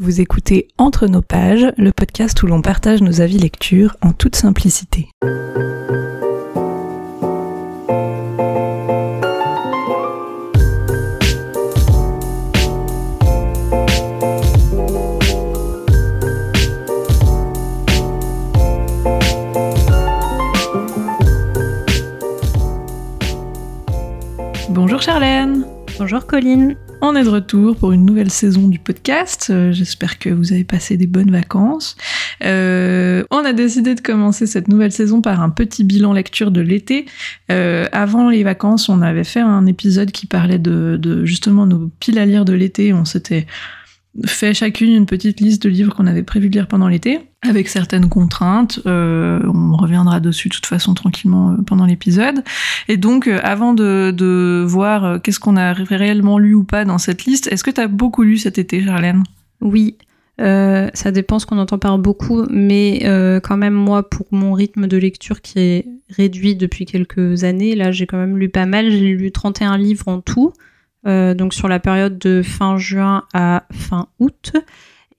Vous écoutez Entre nos pages, le podcast où l'on partage nos avis lecture en toute simplicité. Bonjour Charlène Bonjour Colline on est de retour pour une nouvelle saison du podcast. Euh, j'espère que vous avez passé des bonnes vacances. Euh, on a décidé de commencer cette nouvelle saison par un petit bilan lecture de l'été. Euh, avant les vacances, on avait fait un épisode qui parlait de, de justement nos piles à lire de l'été. On s'était fait chacune une petite liste de livres qu'on avait prévu de lire pendant l'été, avec certaines contraintes. Euh, on reviendra dessus de toute façon tranquillement euh, pendant l'épisode. Et donc, euh, avant de, de voir qu'est-ce qu'on a réellement lu ou pas dans cette liste, est-ce que tu as beaucoup lu cet été, Charlène? Oui. ça dépend ce qu'on entend par beaucoup, mais quand même moi, pour mon rythme de lecture qui est réduit depuis quelques années, là j'ai quand même lu pas mal. J'ai lu 31 livres en tout. Euh, donc sur la période de fin juin à fin août.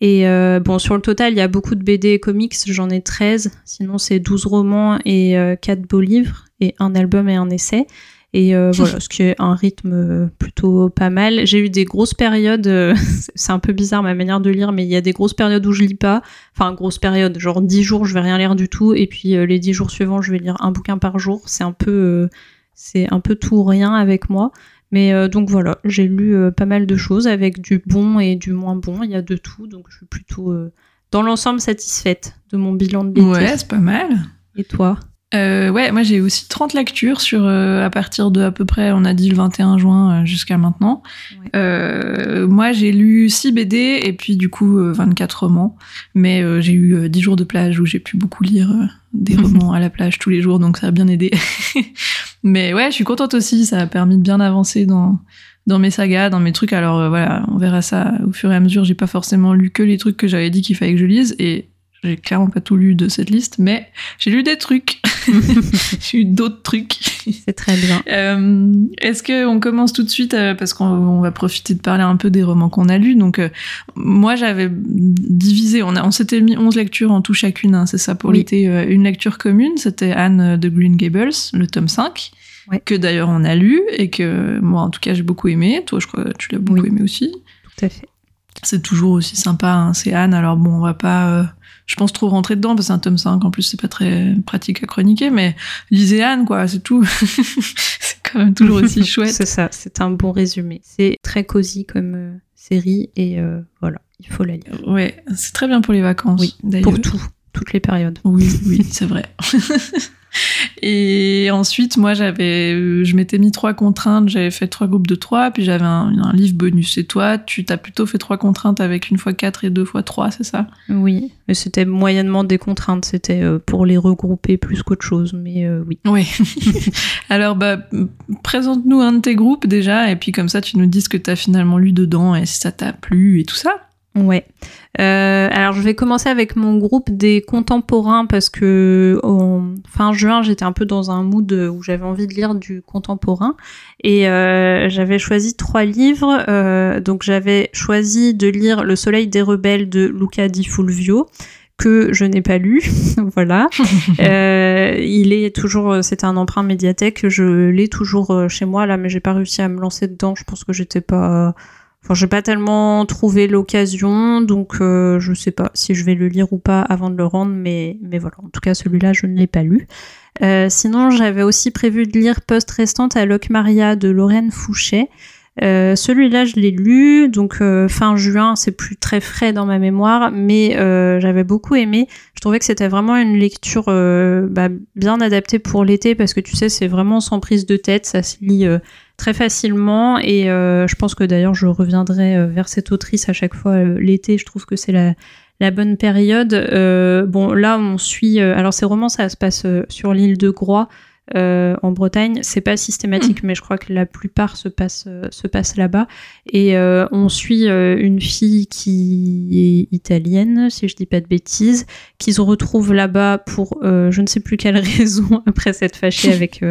Et euh, bon, sur le total, il y a beaucoup de BD et comics, j'en ai 13. Sinon, c'est 12 romans et 4 euh, beaux livres, et un album et un essai. Et voilà, ce qui est un rythme plutôt pas mal. J'ai eu des grosses périodes, c'est un peu bizarre ma manière de lire, mais il y a des grosses périodes où je lis pas. Enfin, grosse période, genre 10 jours, je vais rien lire du tout, et puis les 10 jours suivants, je vais lire un bouquin par jour. C'est un peu, c'est un peu tout ou rien avec moi. Mais euh, donc voilà, j'ai lu euh, pas mal de choses avec du bon et du moins bon. Il y a de tout, donc je suis plutôt euh, dans l'ensemble satisfaite de mon bilan de l'été. Ouais, c'est pas mal. Et toi? Ouais, moi j'ai aussi 30 lectures sur à partir de à peu près, on a dit le 21 juin jusqu'à maintenant. moi j'ai lu 6 BD et puis du coup 24 romans, mais j'ai eu 10 jours de plage où j'ai pu beaucoup lire des romans à la plage tous les jours, donc ça a bien aidé. Mais ouais, je suis contente aussi. Ça a permis de bien avancer dans dans mes sagas, dans mes trucs. Alors euh, voilà, on verra ça au fur et à mesure. J'ai pas forcément lu que les trucs que j'avais dit qu'il fallait que je lise et j'ai clairement pas tout lu de cette liste, mais j'ai lu des trucs. j'ai eu d'autres trucs. C'est très bien. Euh, Est-ce qu'on commence tout de suite euh, parce qu'on va profiter de parler un peu des romans qu'on a lus. Donc euh, moi j'avais divisé, on, on s'était mis 11 lectures en tout chacune, hein, c'est ça pour l'été. Une lecture commune, c'était Anne de Green Gables, le tome 5. que d'ailleurs on a lu et que moi en tout cas j'ai beaucoup aimé. Toi je crois que tu l'as beaucoup aimé aussi. Tout à fait. C'est toujours aussi sympa, hein, c'est Anne. Alors bon, on va pas je pense trop rentrer dedans parce que c'est un tome 5 en plus c'est pas très pratique à chroniquer mais lisez Anne quoi c'est tout. C'est quand même toujours aussi chouette. C'est ça c'est un bon résumé. C'est très cosy comme euh, série et euh, voilà il faut la lire. Ouais c'est très bien pour les vacances oui pour tout toutes les périodes oui oui c'est vrai Et ensuite, moi, j'avais, euh, je m'étais mis trois contraintes. J'avais fait trois groupes de trois, puis j'avais un, livre bonus. Et toi, tu t'as plutôt fait trois contraintes avec une fois quatre et deux fois trois, c'est ça? Oui, mais c'était moyennement des contraintes. C'était euh, pour les regrouper plus qu'autre chose, mais euh, oui. Oui. Alors, bah, présente-nous un de tes groupes déjà, et puis comme ça, tu nous dis ce que tu as finalement lu dedans et si ça t'a plu et tout ça. Ouais. Euh, alors je vais commencer avec mon groupe des contemporains parce que en fin juin j'étais un peu dans un mood où j'avais envie de lire du contemporain et euh, j'avais choisi trois livres. Euh, donc j'avais choisi de lire Le Soleil des rebelles de Luca Di Fulvio que je n'ai pas lu, voilà. il est toujours, c'est un emprunt médiathèque, je l'ai toujours chez moi là, mais j'ai pas réussi à me lancer dedans. Je pense que j'étais pas Enfin, j'ai pas tellement trouvé l'occasion, donc euh, je sais pas si je vais le lire ou pas avant de le rendre, mais, mais voilà. En tout cas, celui-là, je ne l'ai pas lu. Euh, sinon, j'avais aussi prévu de lire Post restante à Locke Maria de Lorraine Fouché. Euh, celui-là, je l'ai lu, donc fin juin, c'est plus très frais dans ma mémoire, mais j'avais beaucoup aimé. Je trouvais que c'était vraiment une lecture bah, bien adaptée pour l'été, parce que tu sais, c'est vraiment sans prise de tête, ça se lit très facilement et euh, je pense que d'ailleurs je reviendrai euh, vers cette autrice à chaque fois euh, l'été. Je trouve que c'est la, la bonne période. bon, là on suit. alors ces romans, ça se passe sur l'île de Groix. en Bretagne, c'est pas systématique, mm. mais je crois que la plupart se passe se passe là-bas. Et on suit une fille qui est italienne, si je dis pas de bêtises, qui se retrouve là-bas pour je ne sais plus quelle raison après s'être fâchée avec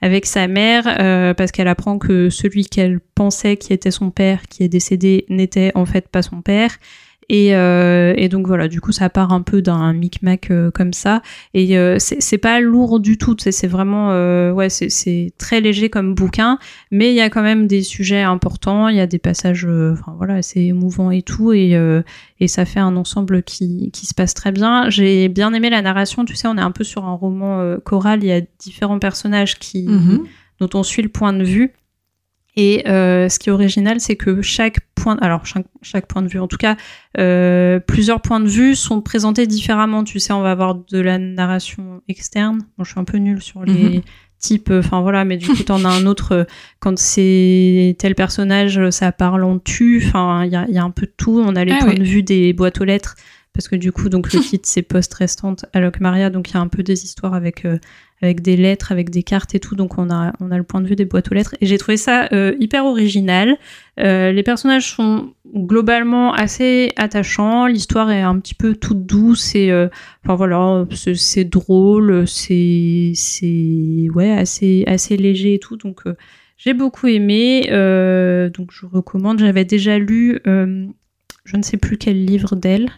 avec sa mère euh, parce qu'elle apprend que celui qu'elle pensait qui était son père, qui est décédé, n'était en fait pas son père. Et, euh, et, donc voilà, du coup, ça part un peu d'un micmac euh, comme ça. Et euh, c'est pas lourd du tout. C'est vraiment, euh, ouais, c'est très léger comme bouquin, mais il y a quand même des sujets importants. Il y a des passages, euh, enfin voilà, c'est émouvant et tout, et, et ça fait un ensemble qui, qui se passe très bien. J'ai bien aimé la narration. Tu sais, on est un peu sur un roman choral. Il y a différents personnages qui, mm-hmm. dont on suit le point de vue. Et euh, ce qui est original, c'est que chaque point, alors chaque, chaque, point de vue, en tout cas, euh, plusieurs points de vue sont présentés différemment. Tu sais, on va avoir de la narration externe. Bon, je suis un peu nulle sur les mhm. types, enfin voilà, mais du coup, t'en as un autre. Euh, quand c'est tel personnage, ça parle en tu. Enfin, il y a, y a, un peu de tout. On a les ah points de vue des boîtes aux lettres parce que du coup, donc le titre c'est Post Restante Alok Maria, donc il y a un peu des histoires avec euh, avec des lettres, avec des cartes et tout. Donc on a, on a le point de vue des boîtes aux lettres. Et j'ai trouvé ça euh, hyper original. Euh, les personnages sont globalement assez attachants. L'histoire est un petit peu toute douce et euh, enfin voilà, c'est drôle, c'est ouais assez assez léger et tout. Donc j'ai beaucoup aimé. donc je recommande. J'avais déjà lu. je ne sais plus quel livre d'elle.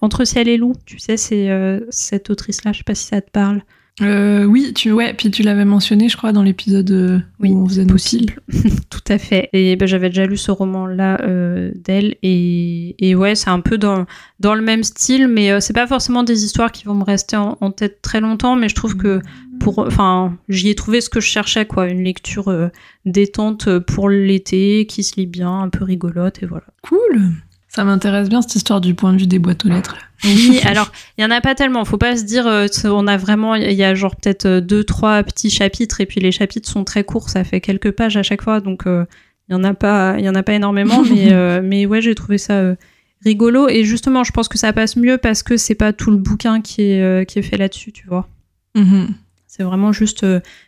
Entre ciel et loup, tu sais, c'est cette autrice-là, je sais pas si ça te parle. Euh, oui, tu ouais, puis tu l'avais mentionné, je crois, dans l'épisode euh, où on faisait possible. Tout à fait. Et ben, j'avais déjà lu ce roman-là euh, d'elle, et, et ouais, c'est un peu dans dans le même style, mais euh, c'est pas forcément des histoires qui vont me rester en, tête très longtemps. Mais je trouve que pour, enfin, j'y ai trouvé ce que je cherchais, quoi, une lecture détente pour l'été, qui se lit bien, un peu rigolote, et voilà. Cool. Ça m'intéresse bien cette histoire du point de vue des boîtes aux lettres. Oui, alors il y en a pas tellement. Faut pas se dire, euh, on a vraiment, il y a genre peut-être euh, deux, trois petits chapitres et puis les chapitres sont très courts, ça fait quelques pages à chaque fois, donc euh, il y en a pas, il y en a pas énormément, mais mais ouais, j'ai trouvé ça rigolo et justement, je pense que ça passe mieux parce que c'est pas tout le bouquin qui est qui est fait là-dessus, tu vois. Mm-hmm. C'est vraiment juste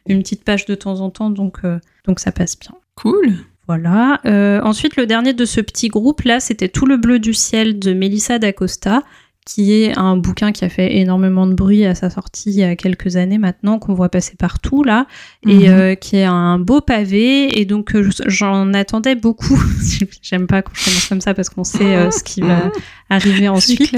une petite page de temps en temps, donc donc ça passe bien. Cool. Voilà. Euh, ensuite, le dernier de ce petit groupe là, c'était Tout le bleu du ciel de Melissa d'Acosta, qui est un bouquin qui a fait énormément de bruit à sa sortie il y a quelques années maintenant, qu'on voit passer partout là, et mhm. euh, qui est un beau pavé. Et donc, euh, j'en attendais beaucoup. J'aime pas qu'on commence comme ça parce qu'on sait ce qui va arriver ensuite.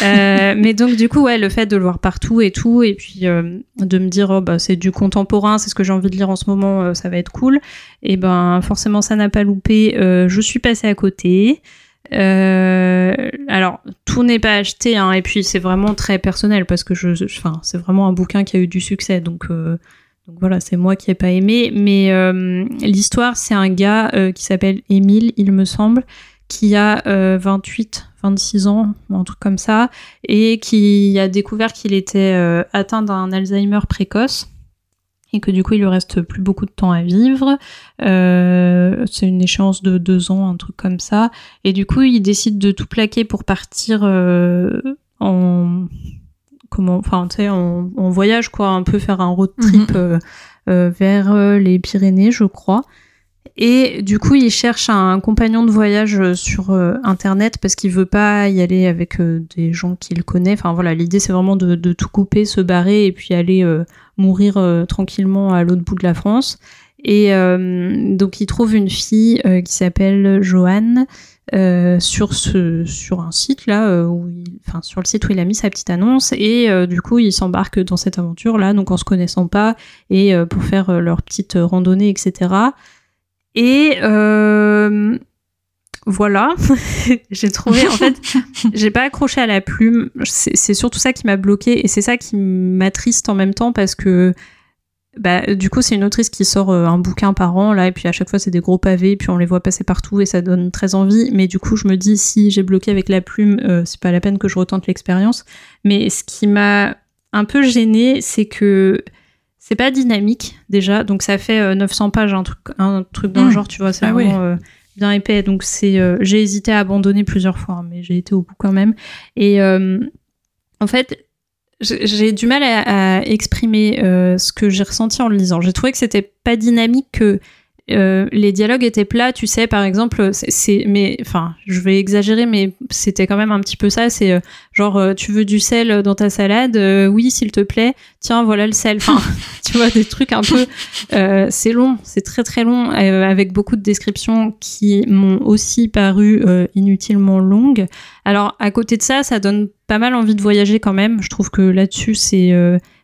Euh, mais donc du coup ouais le fait de le voir partout et tout et puis euh, de me dire oh, bah c'est du contemporain c'est ce que j'ai envie de lire en ce moment euh, ça va être cool. Et ben forcément ça n'a pas loupé. Je suis passée à côté. Alors tout n'est pas acheté hein, et puis c'est vraiment très personnel parce que je enfin c'est vraiment un bouquin qui a eu du succès donc donc voilà, c'est moi qui ai pas aimé, mais l'histoire, c'est un gars qui s'appelle Émile, il me semble, qui a 28 26 ans, un truc comme ça, et qui a découvert qu'il était euh, atteint d'un Alzheimer précoce et que du coup il lui reste plus beaucoup de temps à vivre. Euh, c'est une échéance de deux ans, un truc comme ça. Et du coup il décide de tout plaquer pour partir euh, en comment, enfin tu sais, en, voyage quoi, un peu faire un road trip mhm. vers les Pyrénées, je crois. Et du coup, il cherche un compagnon de voyage euh, sur euh, Internet parce qu'il veut pas y aller avec euh, des gens qu'il connaît. Enfin voilà, l'idée c'est vraiment de, tout couper, se barrer et puis aller mourir tranquillement à l'autre bout de la France. Et donc il trouve une fille qui s'appelle Joanne sur ce sur un site là où enfin sur le site où il a mis sa petite annonce et du coup il s'embarque dans cette aventure là donc en se connaissant pas et pour faire leur petite randonnée etc et euh, voilà, j'ai trouvé, en fait, j'ai pas accroché à la plume. C'est surtout ça qui m'a bloqué et c'est ça qui m'attriste en même temps parce que, bah, du coup, c'est une autrice qui sort euh, un bouquin par an, là, et puis à chaque fois, c'est des gros pavés, puis on les voit passer partout et ça donne très envie. Mais du coup, je me dis, si j'ai bloqué avec la plume, euh, c'est pas la peine que je retente l'expérience. Mais ce qui m'a un peu gêné, c'est que c'est pas dynamique déjà, donc ça fait 900 euh, pages, un truc, un truc dans le mmh. genre, tu vois, c'est ah vraiment euh, bien épais. Donc c'est, euh, j'ai hésité à abandonner plusieurs fois, hein, mais j'ai été au bout quand même. Et en fait, j'ai du mal à, exprimer ce que j'ai ressenti en le lisant. J'ai trouvé que c'était pas dynamique, que euh, les dialogues étaient plats, tu sais, par exemple, c'est, mais, enfin, je vais exagérer, mais c'était quand même un petit peu ça. C'est euh, genre, euh, tu veux du sel dans ta salade Oui, s'il te plaît. Tiens, voilà le sel. Enfin, tu vois, des trucs un peu. c'est long, c'est très très long, avec beaucoup de descriptions qui m'ont aussi paru inutilement longues. Alors, à côté de ça, ça donne pas mal envie de voyager quand même. Je trouve que là-dessus, c'est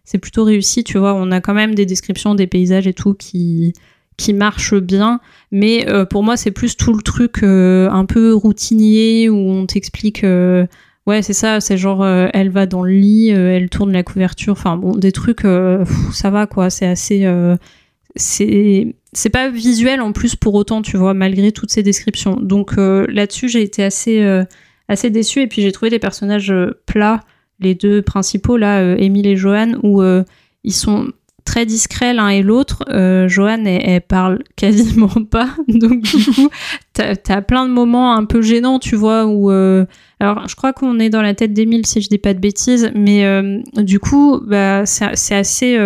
c'est plutôt réussi. Tu vois, on a quand même des descriptions des paysages et tout qui qui marche bien, mais euh, pour moi c'est plus tout le truc euh, un peu routinier où on t'explique, euh, ouais c'est ça, c'est genre elle va dans le lit, elle tourne la couverture, enfin bon des trucs, ça va quoi, c'est assez, c'est pas visuel en plus pour autant, tu vois, malgré toutes ces descriptions. Donc là-dessus j'ai été assez assez déçue et puis j'ai trouvé les personnages plats, les deux principaux là, Émile et Johan, où ils sont très discrets l'un et l'autre. Euh, Joanne, elle, parle quasiment pas. Donc, du coup, t'as as plein de moments un peu gênants, tu vois, où. Euh, alors, je crois qu'on est dans la tête d'Emile, si je dis pas de bêtises, mais euh, du coup, bah, c'est assez.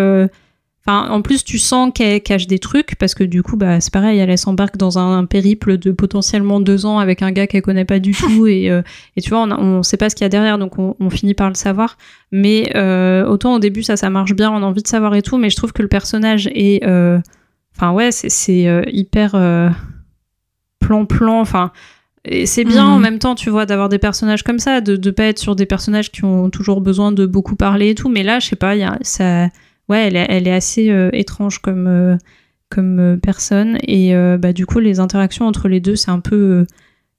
Enfin, en plus, tu sens qu'elle cache des trucs parce que du coup, bah, c'est pareil, elle, s'embarque dans un, périple de potentiellement deux ans avec un gars qu'elle connaît pas du tout et, euh, et tu vois, on, on sait pas ce qu'il y a derrière, donc on, on, finit par le savoir. Mais euh, autant au début, ça, ça marche bien, on a envie de savoir et tout, mais je trouve que le personnage est, euh, enfin ouais, c'est hyper plan-plan, enfin. Et c'est bien en mhm. même temps, tu vois, d'avoir des personnages comme ça, de, de pas être sur des personnages qui ont toujours besoin de beaucoup parler et tout. Mais là, je sais pas, y a, ça, ouais, elle, est assez euh, étrange comme, euh, comme euh, personne. Et bah, du coup, les interactions entre les deux, c'est un peu,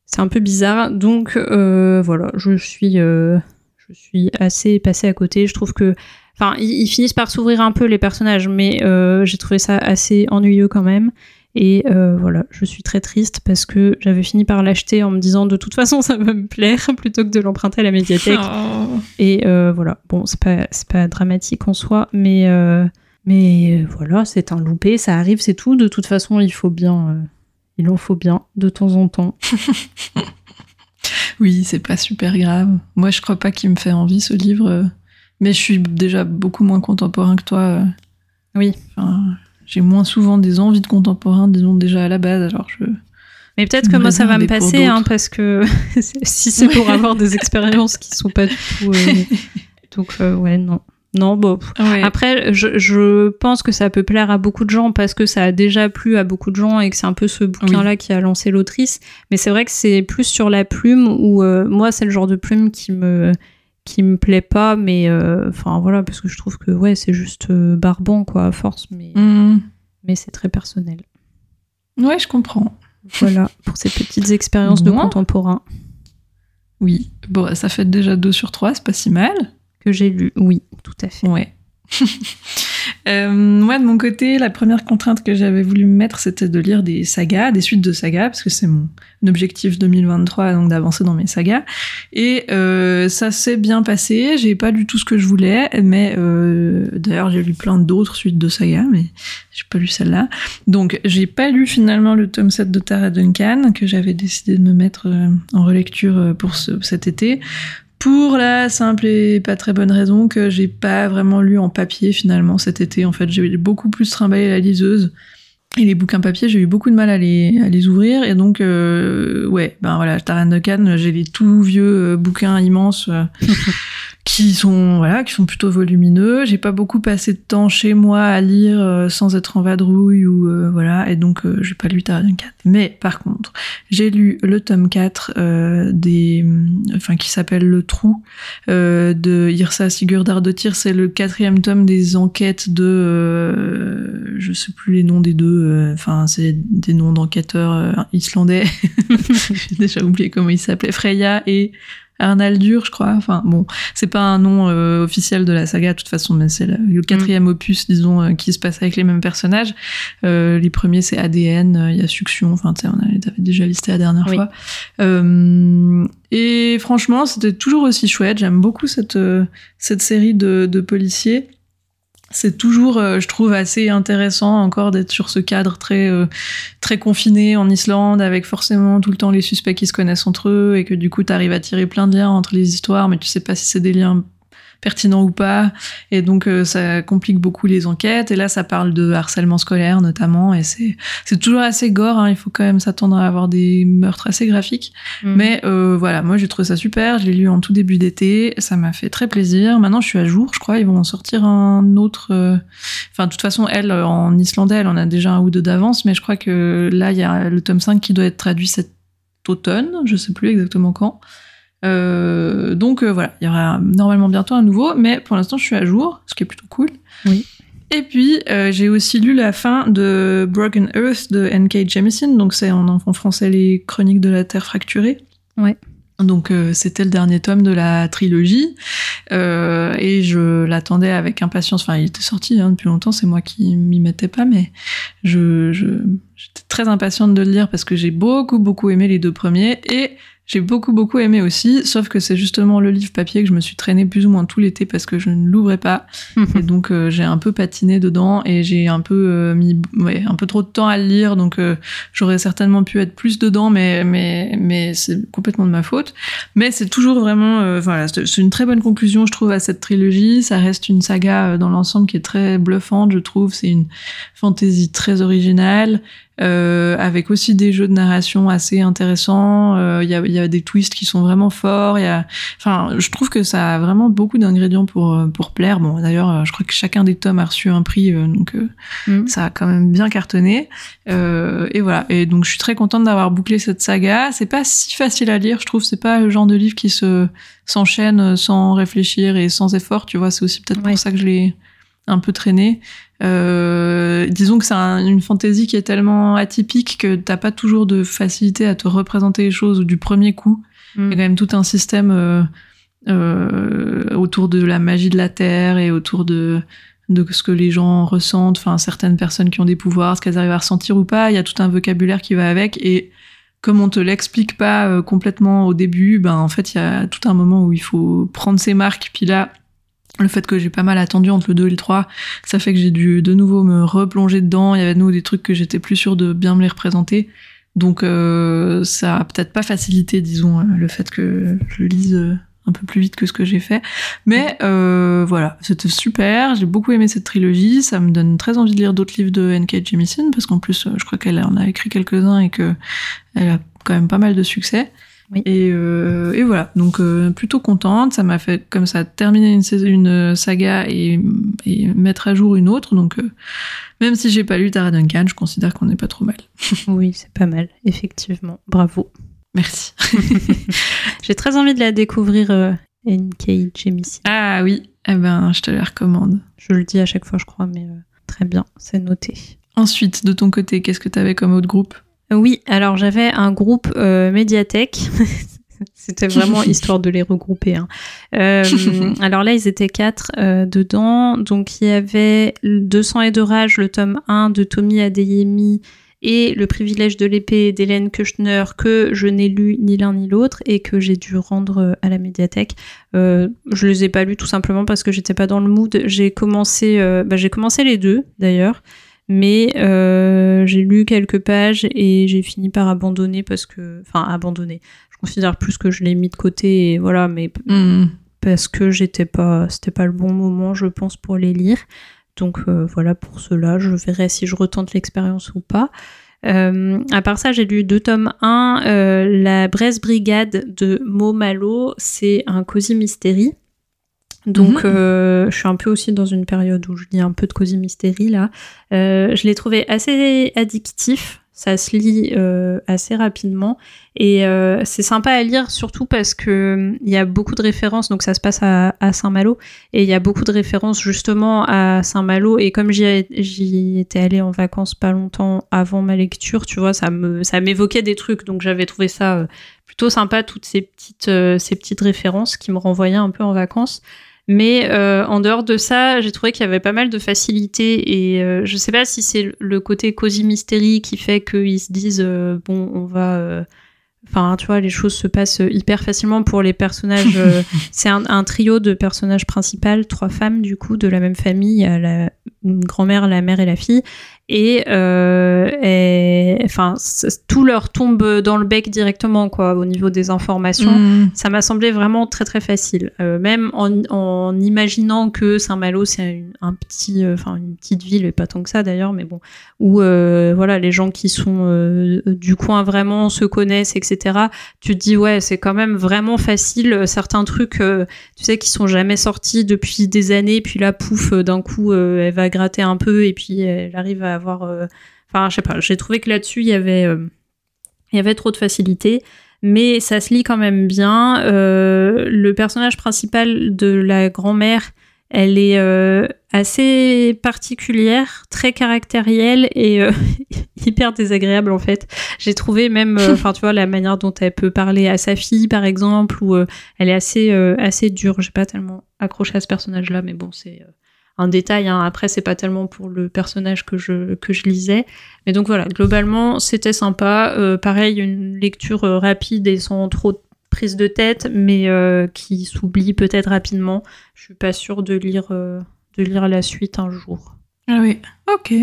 c'est un peu bizarre. Donc voilà, je suis, je suis assez passée à côté. Je trouve que Enfin, ils, finissent par s'ouvrir un peu les personnages, mais j'ai trouvé ça assez ennuyeux quand même. Et euh, voilà, je suis très triste parce que j'avais fini par l'acheter en me disant de toute façon ça va me plaire plutôt que de l'emprunter à la médiathèque. Oh. Et euh, voilà, bon, c'est pas, pas dramatique en soi, mais, euh, mais voilà, c'est un loupé, ça arrive, c'est tout. De toute façon, il faut bien, il en faut bien de temps en temps. oui, c'est pas super grave. Moi, je crois pas qu'il me fait envie ce livre, mais je suis déjà beaucoup moins contemporain que toi. Oui. Enfin, j'ai moins souvent des envies de contemporain, disons déjà à la base. Alors je. Mais peut-être que moi ça va me passer, hein, parce que si c'est pour avoir des expériences qui sont pas du tout. Euh, donc euh, ouais non. Non, bon. Après, je, je, pense que ça peut plaire à beaucoup de gens parce que ça a déjà plu à beaucoup de gens et que c'est un peu ce bouquin-là qui a lancé l'autrice. Mais c'est vrai que c'est plus sur la plume où euh, moi, c'est le genre de plume qui me, qui me plaît pas, mais euh, enfin voilà, parce que je trouve que ouais, c'est juste euh, barbant quoi, à force, mais, mm. mais c'est très personnel. Ouais, je comprends. Voilà, pour ces petites expériences de contemporain. Oui, bon, ça fait déjà 2 sur 3, c'est pas si mal. Que j'ai lu, oui, tout à fait. Ouais. Euh, moi, de mon côté, la première contrainte que j'avais voulu me mettre, c'était de lire des sagas, des suites de sagas, parce que c'est mon objectif 2023, donc d'avancer dans mes sagas. Et euh, ça s'est bien passé. J'ai pas lu tout ce que je voulais, mais euh, d'ailleurs, j'ai lu plein d'autres suites de sagas, mais j'ai pas lu celle-là. Donc, j'ai pas lu finalement le tome 7 de Tara Duncan, que j'avais décidé de me mettre en relecture pour ce, cet été pour la simple et pas très bonne raison que j'ai pas vraiment lu en papier finalement cet été. En fait, j'ai beaucoup plus trimballé la liseuse. Et les bouquins papier, j'ai eu beaucoup de mal à les, ouvrir. Et donc, euh, ouais, ben voilà, Taran de Cannes, j'ai les tout vieux euh, bouquins immenses euh, qui sont voilà qui sont plutôt volumineux. J'ai pas beaucoup passé de temps chez moi à lire euh, sans être en vadrouille ou euh, voilà et donc euh, j'ai pas lu Taran 4 mais par contre j'ai lu le tome 4 des enfin qui s'appelle le trou de Irsa Sigurdardottir c'est le quatrième tome des enquêtes de je sais plus les noms des deux enfin c'est des noms d'enquêteurs islandais. J'ai déjà oublié comment ils s'appelaient. Freya et Arnaldur, je crois. Enfin, bon, c'est pas un nom euh, officiel de la saga, de toute façon, mais c'est le, quatrième opus, disons, euh, qui se passe avec les mêmes personnages. Euh, les premiers, c'est ADN, il y a Suction, enfin, tu sais, on avait déjà listé la dernière fois. et franchement, c'était toujours aussi chouette. J'aime beaucoup cette, cette série de, de policiers c'est toujours, euh, je trouve, assez intéressant encore d'être sur ce cadre très euh, très confiné en Islande, avec forcément tout le temps les suspects qui se connaissent entre eux et que du coup tu à tirer plein de liens entre les histoires, mais tu sais pas si c'est des liens pertinent ou pas. Et donc, euh, ça complique beaucoup les enquêtes. Et là, ça parle de harcèlement scolaire notamment. Et c'est, c'est toujours assez gore. Hein. Il faut quand même s'attendre à avoir des meurtres assez graphiques. Mhm. Mais euh, voilà, moi, j'ai trouvé ça super. Je l'ai lu en tout début d'été. Ça m'a fait très plaisir. Maintenant, je suis à jour, je crois. Ils vont en sortir un autre. euh, Enfin, de toute façon, elle, en islandais, elle en a déjà un ou deux d'avance. Mais je crois que là, il y a le tome 5 qui doit être traduit cet automne. Je sais plus exactement quand. Euh, donc euh, voilà, il y aura normalement bientôt un nouveau, mais pour l'instant je suis à jour, ce qui est plutôt cool. Oui. Et puis euh, j'ai aussi lu la fin de Broken Earth de N.K. Jemisin, donc c'est en, en français les Chroniques de la Terre fracturée. Ouais. Donc euh, c'était le dernier tome de la trilogie euh, et je l'attendais avec impatience. Enfin, il était sorti hein, depuis longtemps, c'est moi qui m'y mettais pas, mais je, je j'étais très impatiente de le lire parce que j'ai beaucoup beaucoup aimé les deux premiers et j'ai beaucoup beaucoup aimé aussi, sauf que c'est justement le livre papier que je me suis traîné plus ou moins tout l'été parce que je ne l'ouvrais pas. Et donc euh, j'ai un peu patiné dedans et j'ai un peu euh, mis ouais, un peu trop de temps à le lire. Donc euh, j'aurais certainement pu être plus dedans mais mais mais c'est complètement de ma faute. Mais c'est toujours vraiment voilà c'est une très bonne conclusion je trouve à cette trilogie. Ça reste une saga dans l'ensemble qui est très bluffante je trouve. C'est une fantaisie très originale euh, avec aussi des jeux de narration assez intéressants. Euh, Il y, a, il y a des twists qui sont vraiment forts. Il y a, enfin, je trouve que ça a vraiment beaucoup d'ingrédients pour euh, pour plaire. Bon, d'ailleurs, euh, je crois que chacun des tomes a reçu un prix, euh, donc euh, Mm. ça a quand même bien cartonné. Euh, et voilà. Et donc, je suis très contente d'avoir bouclé cette saga. C'est pas si facile à lire, je trouve. C'est pas le genre de livre qui se s'enchaîne sans réfléchir et sans effort. Tu vois, c'est aussi peut-être Ouais. pour ça que je l'ai un peu traîné. Euh, disons que c'est un- une fantaisie qui est tellement atypique que t'as pas toujours de facilité à te représenter les choses du premier coup. Il y a quand même tout un système euh, euh, autour de la magie de la terre et autour de de ce que les gens ressentent, enfin certaines personnes qui ont des pouvoirs, ce qu'elles arrivent à ressentir ou pas, il y a tout un vocabulaire qui va avec et comme on te l'explique pas euh, complètement au début, ben en fait il y a tout un moment où il faut prendre ses marques. Puis là le fait que j'ai pas mal attendu entre le 2 et le 3, ça fait que j'ai dû de nouveau me replonger dedans, il y avait de nouveau des trucs que j'étais plus sûre de bien me les représenter. Donc euh, ça a peut-être pas facilité, disons, euh, le fait que je lise euh, un peu plus vite que ce que j'ai fait. Mais voilà, c'était super, j'ai beaucoup aimé cette trilogie, ça me donne très envie de lire d'autres livres de N.K. Jemisin, parce qu'en plus, je crois qu'elle en a écrit quelques-uns et que elle a quand même pas mal de succès. Oui. Et, euh, et voilà, donc euh, plutôt contente, ça m'a fait comme ça terminer une, saison- une saga et, et mettre à jour une autre, donc euh, même si j'ai pas lu Tara Duncan, je considère qu'on n'est pas trop mal. Oui, c'est pas mal, effectivement. Bravo. Merci. J'ai très envie de la découvrir, euh, N.K. Jemisin. Ah oui, eh ben je te la recommande. Je le dis à chaque fois, je crois, mais euh, très bien, c'est noté. Ensuite, de ton côté, qu'est-ce que tu avais comme autre groupe? Oui, alors j'avais un groupe euh, médiathèque. C'était vraiment histoire de les regrouper. hein. Euh, alors là, ils étaient quatre euh, dedans. Donc il y avait 200 et de rage, le tome 1 de Tommy Adeyemi et Le privilège de l'épée d'Hélène Kushner que je n'ai lu ni l'un ni l'autre et que j'ai dû rendre à la médiathèque. Euh, je les ai pas lus tout simplement parce que j'étais pas dans le mood. J'ai commencé, bah, j'ai commencé les deux d'ailleurs mais euh, j'ai lu quelques pages et j'ai fini par abandonner parce que enfin abandonner je considère plus que je l'ai mis de côté et voilà mais Hmm. parce que j'étais pas c'était pas le bon moment je pense pour les lire donc euh, voilà pour cela je verrai si je retente l'expérience ou pas euh, à part ça, j'ai lu deux tomes 1, euh, La Bresse Brigade de Mo Malo, c'est un cosy mystery. Donc, Mhm. euh, je suis un peu aussi dans une période où je lis un peu de cosy mystery là. Euh, je l'ai trouvé assez addictif. Ça se lit euh, assez rapidement et euh, c'est sympa à lire surtout parce que il y a beaucoup de références. Donc ça se passe à, à Saint-Malo et il y a beaucoup de références justement à Saint-Malo. Et comme j'y étais allée en vacances pas longtemps avant ma lecture, tu vois, ça me ça m'évoquait des trucs. Donc j'avais trouvé ça euh, plutôt sympa toutes ces petites euh, ces petites références qui me renvoyaient un peu en vacances. Mais euh, en dehors de ça, j'ai trouvé qu'il y avait pas mal de facilité et euh, je sais pas si c'est le côté cosy mystery qui fait qu'ils se disent euh, bon, on va. euh, Enfin, tu vois, les choses se passent hyper facilement pour les personnages. c'est un, un trio de personnages principaux, trois femmes du coup de la même famille. La grand-mère, la mère et la fille, et, euh, et enfin tout leur tombe dans le bec directement quoi au niveau des informations Mm. ça m'a semblé vraiment très très facile Euh, même en, en imaginant que Saint-Malo c'est une- un petit euh, enfin une petite ville et pas tant que ça d'ailleurs mais bon où voilà les gens qui sont du coin vraiment se connaissent etc tu te dis ouais c'est quand même vraiment facile certains trucs tu sais qui sont jamais sortis depuis des années puis là pouf d'un coup elle va gratter un peu et puis elle arrive à avoir euh, enfin je sais pas j'ai trouvé que là-dessus il y avait euh, il y avait trop de facilité mais ça se lit quand même bien Euh, le personnage principal de la grand-mère elle est euh, assez particulière, très caractérielle et euh, hyper désagréable en fait. J'ai trouvé même, euh, enfin tu vois, la manière dont elle peut parler à sa fille par exemple, où elle est assez assez dure. J'ai pas tellement accroché à ce personnage-là, mais bon c'est un détail. Hein. Après c'est pas tellement pour le personnage que je que je lisais, mais donc voilà, globalement c'était sympa. Euh, pareil, une lecture euh, rapide et sans trop de prise de tête, mais euh, qui s'oublie peut-être rapidement. Je suis pas sûre de lire euh, de lire la suite un jour. Ah oui, ok.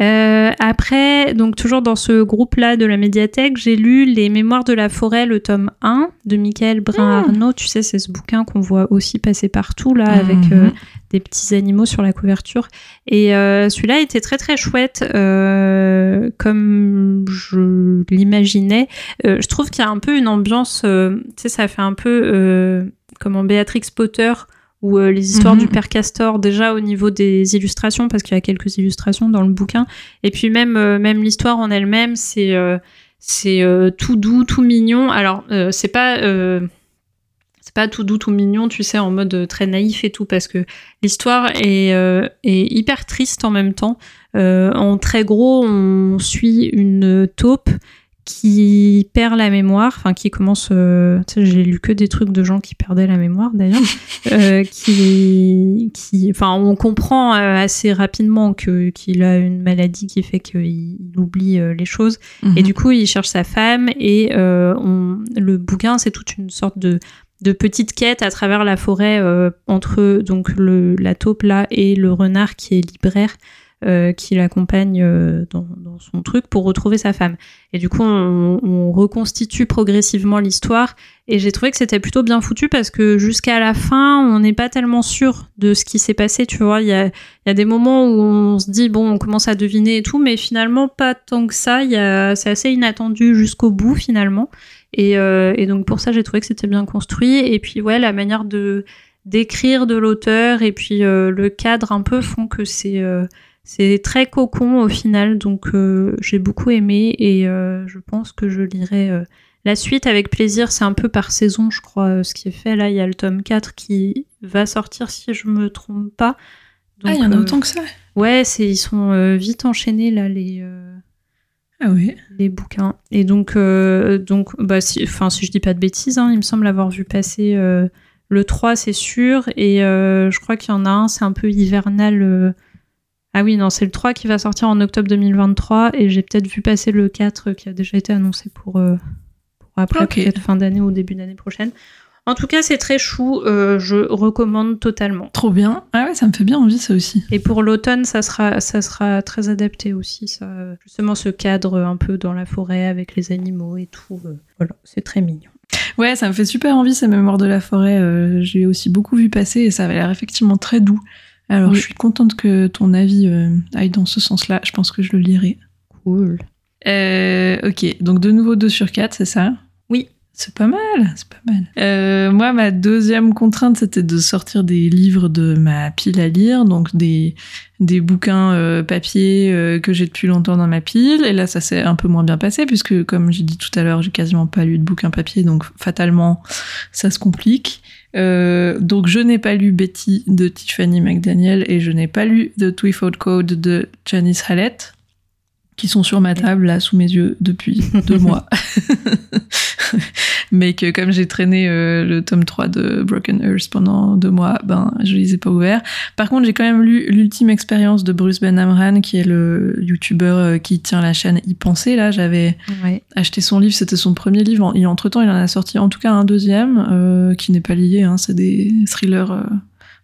Euh, après, donc toujours dans ce groupe-là de la médiathèque, j'ai lu Les Mémoires de la forêt, le tome 1 de Michael Brun-Arnaud. Tu sais, c'est ce bouquin qu'on voit aussi passer partout, là, avec Mhm. euh, des petits animaux sur la couverture. Et euh, celui-là était très très chouette, euh, comme je l'imaginais. Euh, je trouve qu'il y a un peu une ambiance, euh, tu sais, ça fait un peu euh, comme en Béatrix Potter, ou euh, les histoires Mhm. du père Castor, déjà au niveau des illustrations, parce qu'il y a quelques illustrations dans le bouquin. Et puis même, même l'histoire en elle-même, c'est euh, c'est euh, tout doux, tout mignon. Alors, euh, c'est pas. C'est pas tout doux, tout mignon, tu sais, en mode euh, très naïf et tout, parce que l'histoire est, euh, est hyper triste en même temps. Euh, en très gros, on suit une taupe qui perd la mémoire, enfin qui commence, euh, tu sais, j'ai lu que des trucs de gens qui perdaient la mémoire d'ailleurs, euh, qui, qui, enfin, on comprend assez rapidement que qu'il a une maladie qui fait qu'il il oublie les choses, et Mhm. du coup, il cherche sa femme et euh, on, le bouquin, c'est toute une sorte de, de petite quête à travers la forêt euh, entre donc le, la taupe là et le renard qui est libraire. euh, qui l'accompagne euh, dans, dans son truc pour retrouver sa femme. Et du coup, on, on reconstitue progressivement l'histoire. Et j'ai trouvé que c'était plutôt bien foutu parce que jusqu'à la fin, on n'est pas tellement sûr de ce qui s'est passé. Tu vois, il y a, y a des moments où on se dit, bon, on commence à deviner et tout, mais finalement, pas tant que ça. C'est assez inattendu jusqu'au bout, finalement. Et, euh, et donc, pour ça, j'ai trouvé que c'était bien construit. Et puis, ouais, la manière de d'écrire de l'auteur et puis euh, le cadre un peu font que c'est euh, c'est très cocon au final. Donc, euh, j'ai beaucoup aimé et euh, je pense que je lirai euh, la suite avec plaisir. C'est un peu par saison, je crois, ce qui est fait. Là, il y a le tome 4 qui va sortir, si je me trompe pas. Ah, il y en a autant que ça Ouais, c'est ils sont vite enchaînés là les Ah oui. les bouquins. Et donc euh, donc bah si enfin si je dis pas de bêtises, hein, il me semble avoir vu passer euh, le 3, c'est sûr et euh, je crois qu'il y en a un, c'est un peu hivernal Ah oui, non, c'est le 3 qui va sortir en octobre 2023 et j'ai peut-être vu passer le 4 qui a déjà été annoncé pour, euh, pour après, Ok. peut-être fin d'année ou début d'année prochaine. En tout cas, c'est très chou, euh, je recommande totalement. Trop bien. Ah ouais, ça me fait bien envie ça aussi. Et pour l'automne, ça sera, ça sera très adapté aussi, ça. Justement, ce cadre un peu dans la forêt avec les animaux et tout. euh, Voilà, c'est très mignon. Ouais, ça me fait super envie ces mémoires de la forêt. euh, J'ai aussi beaucoup vu passer et ça avait l'air effectivement très doux. Alors Oui. je suis contente que ton avis euh, aille dans ce sens-là. Je pense que je le lirai. Cool. Ok, donc de nouveau 2 sur 4, c'est ça? Oui. C'est pas mal, c'est pas mal. Euh, moi, ma deuxième contrainte, c'était de sortir des livres de ma pile à lire, donc des, des bouquins euh, papier euh, que j'ai depuis longtemps dans ma pile. Et là, ça s'est un peu moins bien passé, puisque comme j'ai dit tout à l'heure, j'ai quasiment pas lu de bouquins papier, donc fatalement, ça se complique. Donc, je n'ai pas lu Betty de Tiffany McDaniel et je n'ai pas lu The Twyford Code de Janice Hallett, qui sont sur ma table là sous mes yeux depuis deux mois. Mais que comme j'ai traîné euh, le tome 3 de Broken Earth pendant deux mois, ben je les ai pas ouverts. Par contre, j'ai quand même lu l'ultime expérience de Bruce Ben Amran, qui est le youtubeur euh, qui tient la chaîne Y Penser. Là, j'avais Ouais. acheté son livre, c'était son premier livre. Et entre temps, il en a sorti en tout cas un deuxième, euh, qui n'est pas lié, hein, c'est des thrillers euh,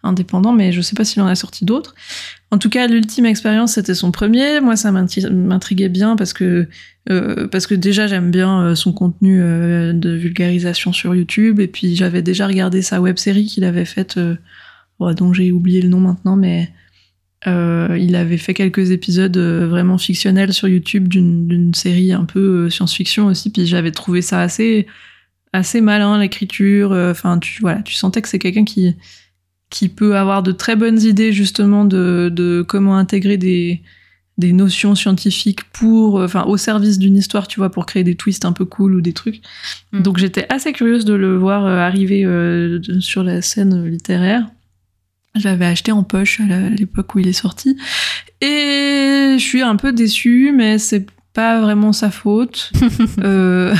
indépendant, mais je sais pas s'il en a sorti d'autres. En tout cas, l'ultime expérience, c'était son premier. Moi, ça m'intriguait bien parce que euh, parce que déjà j'aime bien euh, son contenu euh, de vulgarisation sur YouTube et puis j'avais déjà regardé sa web série qu'il avait faite, dont j'ai oublié le nom maintenant, mais il avait fait quelques épisodes vraiment fictionnels sur YouTube d'une série un peu science-fiction aussi. Puis j'avais trouvé ça assez assez malin l'écriture. Enfin, tu voilà, tu sentais que c'est quelqu'un qui qui peut avoir de très bonnes idées justement de, de comment intégrer des, des notions scientifiques pour, enfin, au service d'une histoire, tu vois, pour créer des twists un peu cool ou des trucs. Mm. Donc j'étais assez curieuse de le voir euh, arriver euh, sur la scène littéraire. J'avais acheté en poche à l'époque où il est sorti. Et je suis un peu déçue, mais c'est pas vraiment sa faute. euh,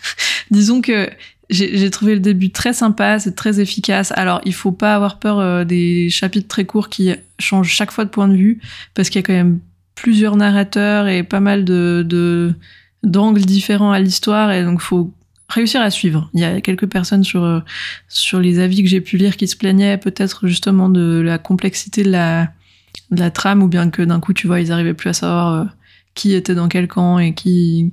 disons que j'ai trouvé le début très sympa, c'est très efficace. Alors, il faut pas avoir peur euh, des chapitres très courts qui changent chaque fois de point de vue, parce qu'il y a quand même plusieurs narrateurs et pas mal de d'angles différents à l'histoire, et donc faut réussir à suivre. Il y a quelques personnes sur euh, sur les avis que j'ai pu lire qui se plaignaient peut-être justement de la complexité de la de la trame, ou bien que d'un coup, tu vois, ils arrivaient plus à savoir euh, qui était dans quel camp et qui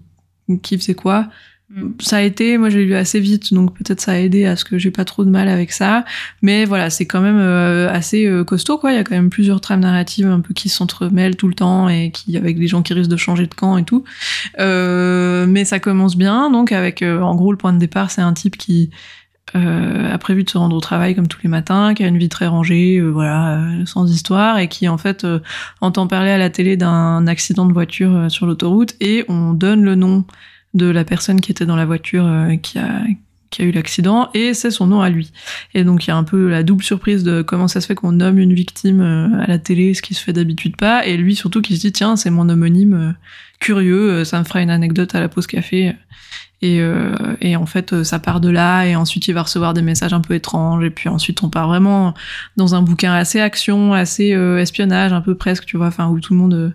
qui faisait quoi. Mm. Ça a été, moi j'ai lu assez vite, donc peut-être ça a aidé à ce que j'ai pas trop de mal avec ça. Mais voilà, c'est quand même euh, assez euh, costaud, quoi. Il y a quand même plusieurs trames narratives un peu qui s'entremêlent tout le temps et qui avec des gens qui risquent de changer de camp et tout. Euh, mais ça commence bien, donc avec en gros le point de départ, c'est un type qui a prévu de se rendre au travail comme tous les matins, qui a une vie très rangée, voilà, sans histoire, et qui en fait entend parler à la télé d'un accident de voiture sur l'autoroute et on donne le nom de la personne qui était dans la voiture euh, qui a qui a eu l'accident et c'est son nom à lui. Et donc il y a un peu la double surprise de comment ça se fait qu'on nomme une victime euh, à la télé, ce qui se fait d'habitude pas, et lui surtout qui se dit tiens c'est mon homonyme euh, curieux, ça me fera une anecdote à la pause café. Et, et en fait ça part de là et ensuite il va recevoir des messages un peu étranges et puis ensuite on part vraiment dans un bouquin assez action, assez espionnage un peu presque tu vois, enfin où tout le monde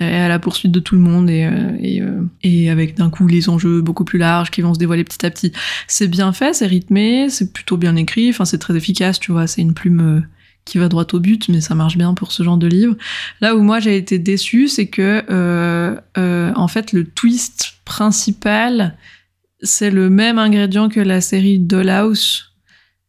à la poursuite de tout le monde et, euh, et, euh, et avec d'un coup les enjeux beaucoup plus larges qui vont se dévoiler petit à petit. C'est bien fait, c'est rythmé, c'est plutôt bien écrit, enfin c'est très efficace, tu vois, c'est une plume euh, qui va droit au but, mais ça marche bien pour ce genre de livre. Là où moi j'ai été déçue, c'est que euh, euh, en fait le twist principal, c'est le même ingrédient que la série Dollhouse.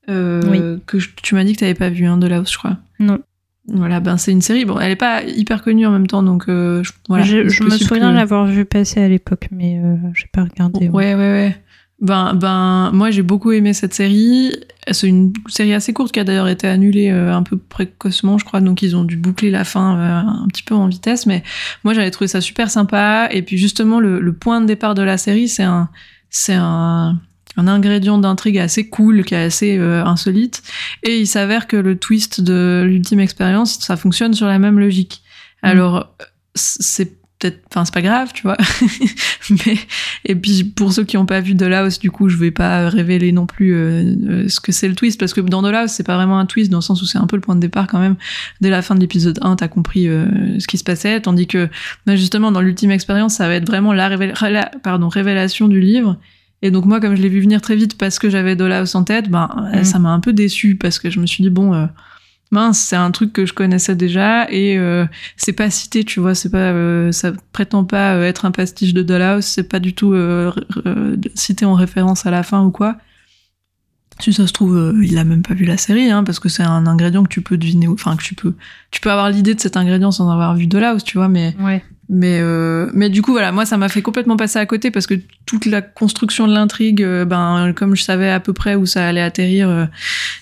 Euh, oui. que tu m'as dit que tu n'avais pas vu, hein, Dollhouse, je crois. Non. Voilà, ben c'est une série. Bon, elle est pas hyper connue en même temps, donc euh, je, voilà. Je, me souviens l'avoir vu passer à l'époque, mais euh, j'ai pas regardé. Ouais, ouais, ouais. Ben, ben, moi j'ai beaucoup aimé cette série. C'est une série assez courte qui a d'ailleurs été annulée euh, un peu précocement, je crois, donc ils ont dû boucler la fin euh, un petit peu en vitesse. Mais moi j'avais trouvé ça super sympa. Et puis justement le, le point de départ de la série, c'est un, c'est un, un ingrédient d'intrigue assez cool, qui est assez euh, insolite. Et il s'avère que le twist de l'ultime expérience, ça fonctionne sur la même logique. Mm. Alors, c'est peut-être, enfin, c'est pas grave, tu vois. Mais, et puis, pour ceux qui n'ont pas vu The House, du coup, je vais pas révéler non plus euh, euh, ce que c'est le twist, parce que dans The House, c'est pas vraiment un twist, dans le sens où c'est un peu le point de départ quand même. Dès la fin de l'épisode 1, t'as compris ce qui se passait, tandis que, bah, justement, dans l'ultime expérience, ça va être vraiment la, la pardon, révélation du livre. Et donc moi, comme je l'ai vu venir très vite parce que j'avais Dollhouse en tête, ben mm. ça m'a un peu déçu parce que je me suis dit bon, euh, mince, c'est un truc que je connaissais déjà et euh, c'est pas cité, tu vois, c'est pas, euh, ça prétend pas euh, être un pastiche de Dollhouse, c'est pas du tout cité en référence à la fin ou quoi. Si ça se trouve, il a même pas vu la série, hein, parce que c'est un ingrédient que tu peux deviner, enfin que tu peux, tu peux avoir l'idée de cet ingrédient sans avoir vu Dollhouse, tu vois, mais ouais. Mais, euh, mais du coup, voilà, moi, ça m'a fait complètement passer à côté parce que toute la construction de l'intrigue, euh, ben, comme je savais à peu près où ça allait atterrir, euh,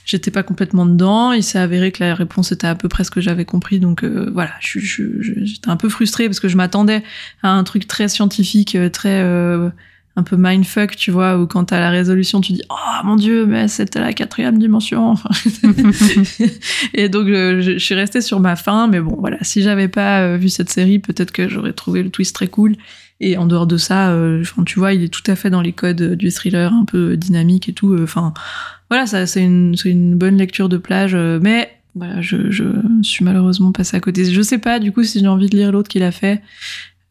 j'étais pas complètement dedans. Il s'est avéré que la réponse était à peu près ce que j'avais compris. Donc, euh, voilà, j'étais un peu frustrée parce que je m'attendais à un truc très scientifique, très un peu mindfuck, tu vois, où quand t'as la résolution, tu dis oh mon dieu, mais c'était la quatrième dimension. et donc je, je, suis restée sur ma fin, mais bon voilà, si j'avais pas euh, vu cette série, peut-être que j'aurais trouvé le twist très cool. Et en dehors de ça, euh, tu vois, il est tout à fait dans les codes du thriller, un peu dynamique et tout. Euh, enfin voilà, ça c'est une, une bonne lecture de plage, mais voilà, je, je suis malheureusement passée à côté. Je sais pas du coup si j'ai envie de lire l'autre qu'il a fait.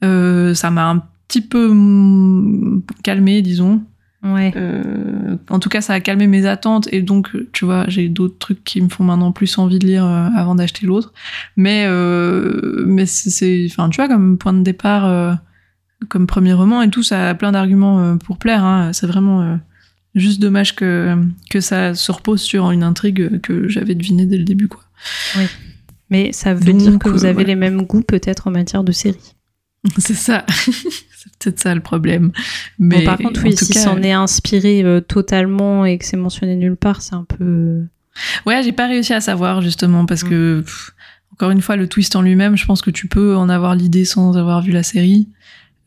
ça m'a un petit peu mm, calmé, disons. Ouais. Euh, en tout cas, ça a calmé mes attentes et donc, tu vois, j'ai d'autres trucs qui me font maintenant plus envie de lire euh, avant d'acheter l'autre. Mais, euh, mais c'est, enfin, tu vois, comme point de départ, comme premier roman et tout, ça a plein d'arguments pour plaire. Hein. C'est vraiment juste dommage que que ça se repose sur une intrigue que j'avais devinée dès le début, quoi. Mais ça veut Donc, dire que vous avez voilà. les mêmes goûts peut-être en matière de série. C'est ça. c'est peut-être ça le problème. Mais Bon, par contre, en oui, tout si cas, c'en est inspiré euh, totalement et que c'est mentionné nulle part, c'est un peu. Ouais, j'ai pas réussi à savoir justement parce Mm. que pff, encore une fois le twist en lui-même, je pense que tu peux en avoir l'idée sans avoir vu la série.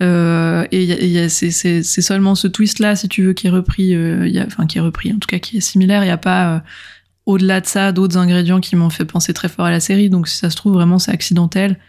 Euh, et c'est- seulement ce twist-là, si tu veux, qui est repris, euh, il y a- enfin qui est repris, en tout cas qui est similaire. Il y a pas euh, au-delà de ça d'autres ingrédients qui m'ont fait penser très fort à la série. Donc si ça se trouve vraiment c'est accidentel.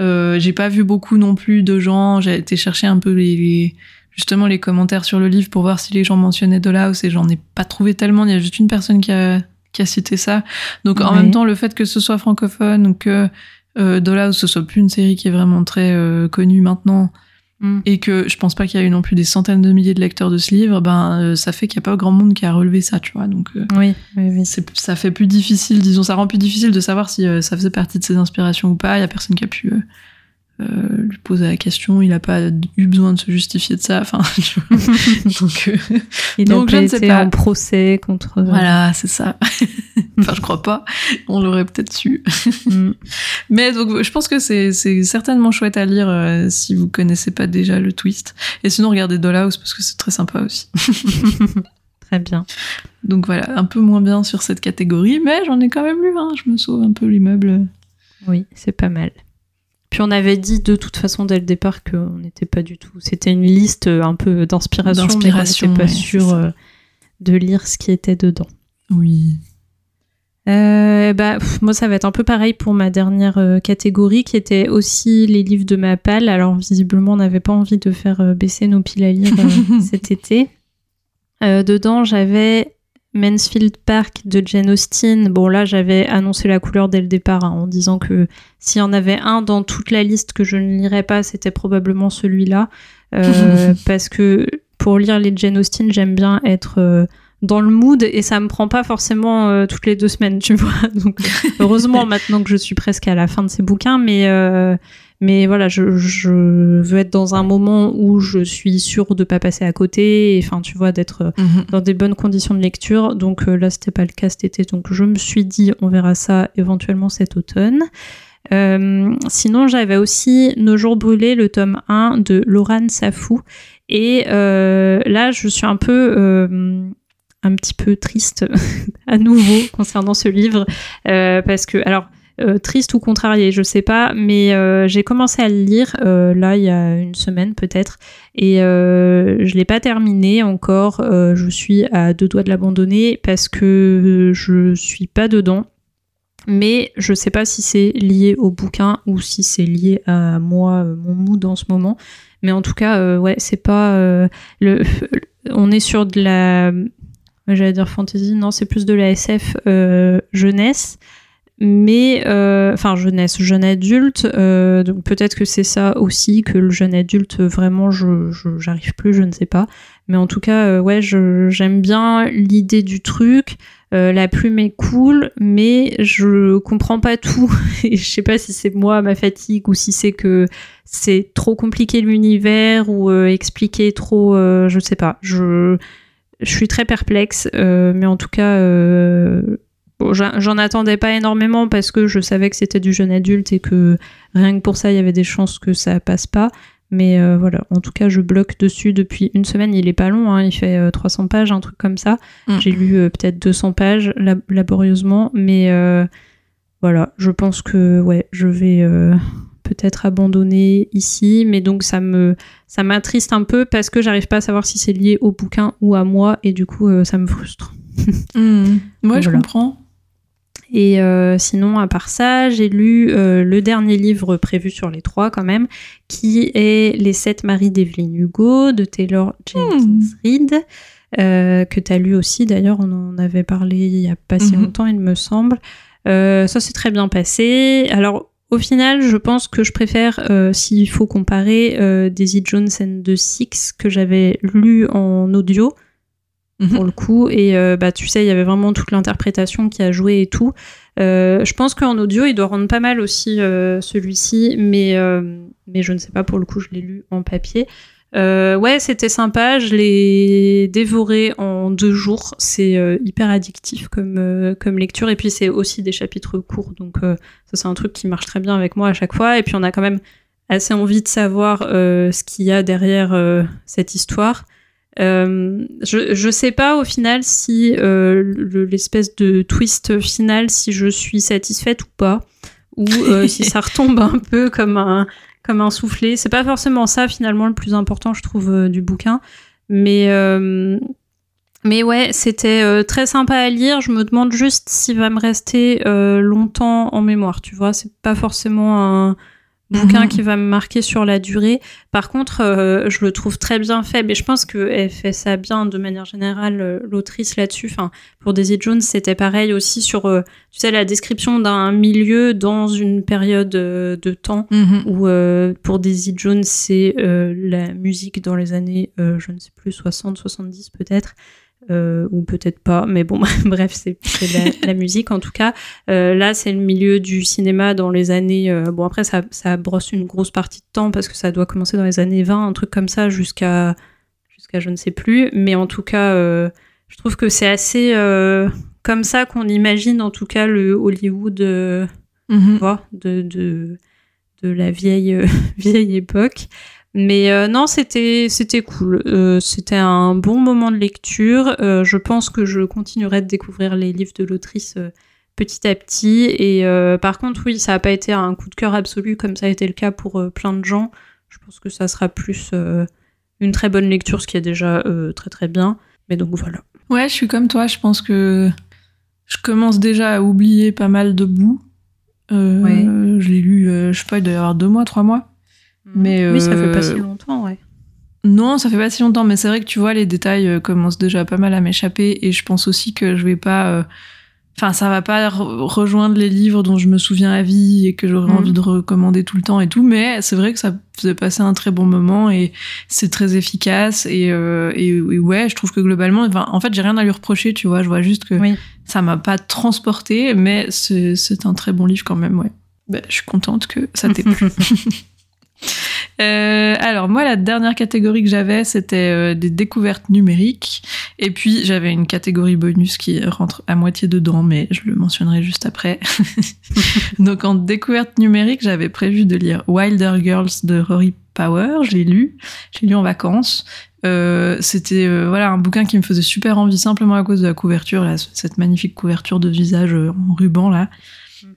Euh, j'ai pas vu beaucoup non plus de gens. J'ai été chercher un peu les, les- justement les commentaires sur le livre pour voir si les gens mentionnaient Dollhouse et j'en ai pas trouvé tellement. Il y a juste une personne qui a qui a cité ça. Donc en même temps, le fait que ce soit francophone ou que euh, Dollhouse ce soit plus une série qui est vraiment très euh, connue maintenant Mm. et que je pense pas qu'il y a eu non plus des centaines de milliers de lecteurs de ce livre, ben euh, ça fait qu'il y a pas grand monde qui a relevé ça, tu vois. Donc euh, Oui, oui, oui. c'est ça fait plus difficile, disons, ça rend plus difficile de savoir si euh, ça faisait partie de ses inspirations ou pas. Il y a personne qui a pu euh, lui poser la question. Il a pas eu besoin de se justifier de ça. Enfin, donc euh, Il Donc, a je ne sais pas. en procès contre. voilà, c'est ça. enfin, je crois pas. On l'aurait peut-être su. Mm. Mais donc, je pense que c'est c'est certainement chouette à lire euh, si vous connaissez pas déjà le twist. Et sinon, regardez Dollhouse parce que c'est très sympa aussi. Très bien. Donc voilà, un peu moins bien sur cette catégorie, mais j'en ai quand même lu. Hein. Je me sauve un peu l'immeuble. Oui, c'est pas mal. Puis on avait dit de toute façon dès le départ qu'on n'était pas du tout. C'était une liste euh, un peu d'inspiration, mais on n'était pas ouais, sûr euh, de lire ce qui était dedans. Oui. Euh, bah, pff, moi, ça va être un peu pareil pour ma dernière euh, catégorie, qui était aussi les livres de ma palle. Alors, visiblement, on n'avait pas envie de faire euh, baisser nos piles à lire cet été. Dedans, j'avais Mansfield Park de Jane Austen. Bon, là, j'avais annoncé la couleur dès le départ, hein, en disant que s'il y en avait un dans toute la liste que je ne lirais pas, c'était probablement celui-là. Euh, parce que pour lire les Jane Austen, j'aime bien être... euh, dans le mood et ça me prend pas forcément euh, toutes les deux semaines, tu vois. Donc heureusement maintenant que je suis presque à la fin de ces bouquins, mais euh, mais voilà, je, je veux être dans un moment où je suis sûre de pas passer à côté, et, enfin tu vois d'être euh, Mhm. dans des bonnes conditions de lecture. Donc euh, là c'était pas le cas cet été, donc je me suis dit on verra ça éventuellement cet automne. Euh, sinon, j'avais aussi Nos jours brûlés, le tome 1 de Laurent Safou. Et euh, là, je suis un peu, euh, un petit peu triste à nouveau concernant ce livre. parce que, alors, euh, triste ou contrarié, je sais pas, mais euh, j'ai commencé à le lire euh, là il y a une semaine peut-être, et je l'ai pas terminé encore. je suis à deux doigts de l'abandonner parce que je suis pas dedans. Mais je sais pas si c'est lié au bouquin ou si c'est lié à moi, mon mood en ce moment. Mais en tout cas, ouais, c'est pas le. On est sur de la. J'allais dire fantasy, non, c'est plus de la SF jeunesse mais euh, enfin jeunesse, jeune adulte, euh, donc peut-être que c'est ça aussi que le jeune adulte vraiment je j'arrive plus, je ne sais pas, mais en tout cas euh, ouais j'aime bien l'idée du truc, euh, la plume est cool, mais je comprends pas tout. Et je sais pas si c'est moi ma fatigue ou si c'est que c'est trop compliqué l'univers ou expliquer trop, je sais pas, je je suis très perplexe, mais en tout cas, j'en attendais pas énormément parce que je savais que c'était du jeune adulte et que rien que pour ça, il y avait des chances que ça passe pas. Mais euh, voilà, en tout cas, je bloque dessus depuis une semaine. Il est pas long, hein, il fait euh, 300 pages, un truc comme ça. Mm. J'ai lu euh, peut-être 200 pages lab- laborieusement, mais euh, voilà, je pense que ouais, je vais peut-être abandonner ici. Mais donc ça me ça m'attriste un peu parce que j'arrive pas à savoir si c'est lié au bouquin ou à moi et du coup ça me frustre. Mhm. Ouais, je Voilà. comprends. Et euh, sinon, à part ça, j'ai lu euh, le dernier livre prévu sur les trois quand même, qui est Les sept maris d'Evelyn Hugo de Taylor Jenkins Reid, euh, que tu as lu aussi d'ailleurs, on en avait parlé il y a pas si Mhm. longtemps, il me semble. Ça s'est très bien passé. Alors, au final, je pense que je préfère, s'il faut comparer, Daisy Jones and the Six que j'avais lu en audio mhm. pour le coup. Et bah, tu sais, il y avait vraiment toute l'interprétation qui a joué et tout. je pense qu'en audio, il doit rendre pas mal aussi celui-ci, mais, mais je ne sais pas, pour le coup, je l'ai lu en papier. Euh, ouais, c'était sympa. Je l'ai dévoré en deux jours. C'est euh, hyper addictif comme, euh, comme lecture. Et puis, c'est aussi des chapitres courts. Donc, ça, c'est un truc qui marche très bien avec moi à chaque fois. Et puis, on a quand même assez envie de savoir ce qu'il y a derrière cette histoire. Je, je sais pas au final si l'espèce de twist final, si je suis satisfaite ou pas. Ou si ça retombe un peu comme un comme un soufflet. C'est pas forcément ça finalement le plus important, je trouve, euh, du bouquin. Mais, euh, mais ouais, c'était euh, très sympa à lire. Je me demande juste s'il va me rester longtemps en mémoire, tu vois. C'est pas forcément un bouquin mhm. qui va me marquer sur la durée. Par contre, euh, je le trouve très bien fait, mais je pense qu'elle fait ça bien de manière générale, euh, l'autrice là-dessus. Enfin, pour Daisy Jones, c'était pareil aussi sur, euh, tu sais, la description d'un milieu dans une période de temps mhm. où, pour Daisy Jones, c'est la musique dans les années, je ne sais plus, 60, 70 peut-être. Euh, ou peut-être pas, mais bon, bref, c'est la, musique en tout cas. Euh, là, c'est le milieu du cinéma dans les années. Euh, bon, après, ça, ça, brosse une grosse partie de temps parce que ça doit commencer dans les années 20, un truc comme ça, jusqu'à jusqu'à je ne sais plus. Mais en tout cas, je trouve que c'est assez comme ça qu'on imagine en tout cas le Hollywood mm de, de, de, la vieille, vieille époque. Mais euh, non, c'était c'était cool. Euh, c'était un bon moment de lecture. Euh, je pense que je continuerai de découvrir les livres de l'autrice petit à petit. Et par contre, oui, ça n'a pas été un coup de cœur absolu comme ça a été le cas pour plein de gens. Je pense que ça sera plus une très bonne lecture, ce qui est déjà très très bien. Mais donc voilà. Ouais, je suis comme toi. Je pense que je commence déjà à oublier pas mal de bouts. Ouais. Je l'ai lu, je sais pas, il doit y avoir deux mois, trois mois. Mais oui, ça fait pas si euh, longtemps, ouais. Non, ça fait pas si longtemps, mais c'est vrai que tu vois, les détails euh, commencent déjà pas mal à m'échapper et je pense aussi que je vais pas. Euh, enfin, ça va pas rejoindre les livres dont je me souviens à vie et que j'aurais mm. envie de recommander tout le temps et tout, mais c'est vrai que ça faisait passer un très bon moment et c'est très efficace et, et, ouais, je trouve que globalement, en fait, j'ai rien à lui reprocher, tu vois, je vois juste que ça m'a pas transporté, mais c'est un très bon livre quand même, ouais. Ben, je suis contente que ça t'ait plu. Euh, alors moi, la dernière catégorie que j'avais, c'était euh, des découvertes numériques. Et puis j'avais une catégorie bonus qui rentre à moitié dedans, mais je le mentionnerai juste après. Donc en découverte numérique, j'avais prévu de lire Wilder Girls de Rory Power. Je l'ai lu, j'ai lu en vacances. Euh, c'était voilà un bouquin qui me faisait super envie simplement à cause de la couverture, cette magnifique couverture de visage en ruban là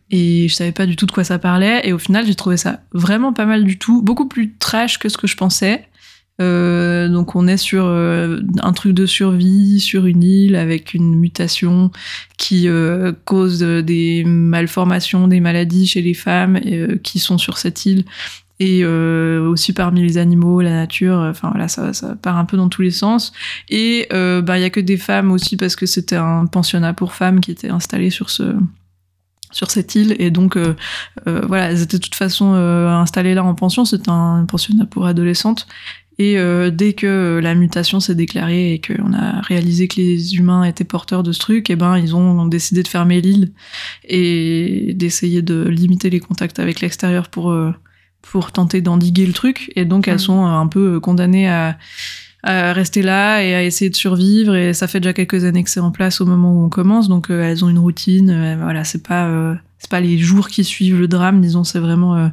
et je savais pas du tout de quoi ça parlait. Et au final j'ai trouvé ça vraiment pas mal du tout. Beaucoup plus trash que ce que je pensais. Euh, donc on est sur euh, un truc de survie sur une île avec une mutation qui euh, cause des malformations des maladies chez les femmes qui sont sur cette île. Et aussi parmi les animaux, la nature, enfin voilà, ça, ça part un peu dans tous les sens. Et bah il y a que des femmes aussi parce que c'était un pensionnat pour femmes qui était installé sur ce sur cette île et donc euh, euh, voilà elles étaient de toute façon euh, installées là en pension c'était un pensionnat pour adolescentes et dès que la mutation s'est déclarée et qu'on a réalisé que les humains étaient porteurs de ce truc, et eh ben ils ont décidé de fermer l'île et d'essayer de limiter les contacts avec l'extérieur pour pour tenter d'endiguer le truc. Et donc elles mmh. sont un peu condamnées à à rester là et à essayer de survivre. Et ça fait déjà quelques années que c'est en place au moment où on commence, donc euh, elles ont une routine. Euh, voilà, c'est pas euh, c'est pas les jours qui suivent le drame, disons, c'est vraiment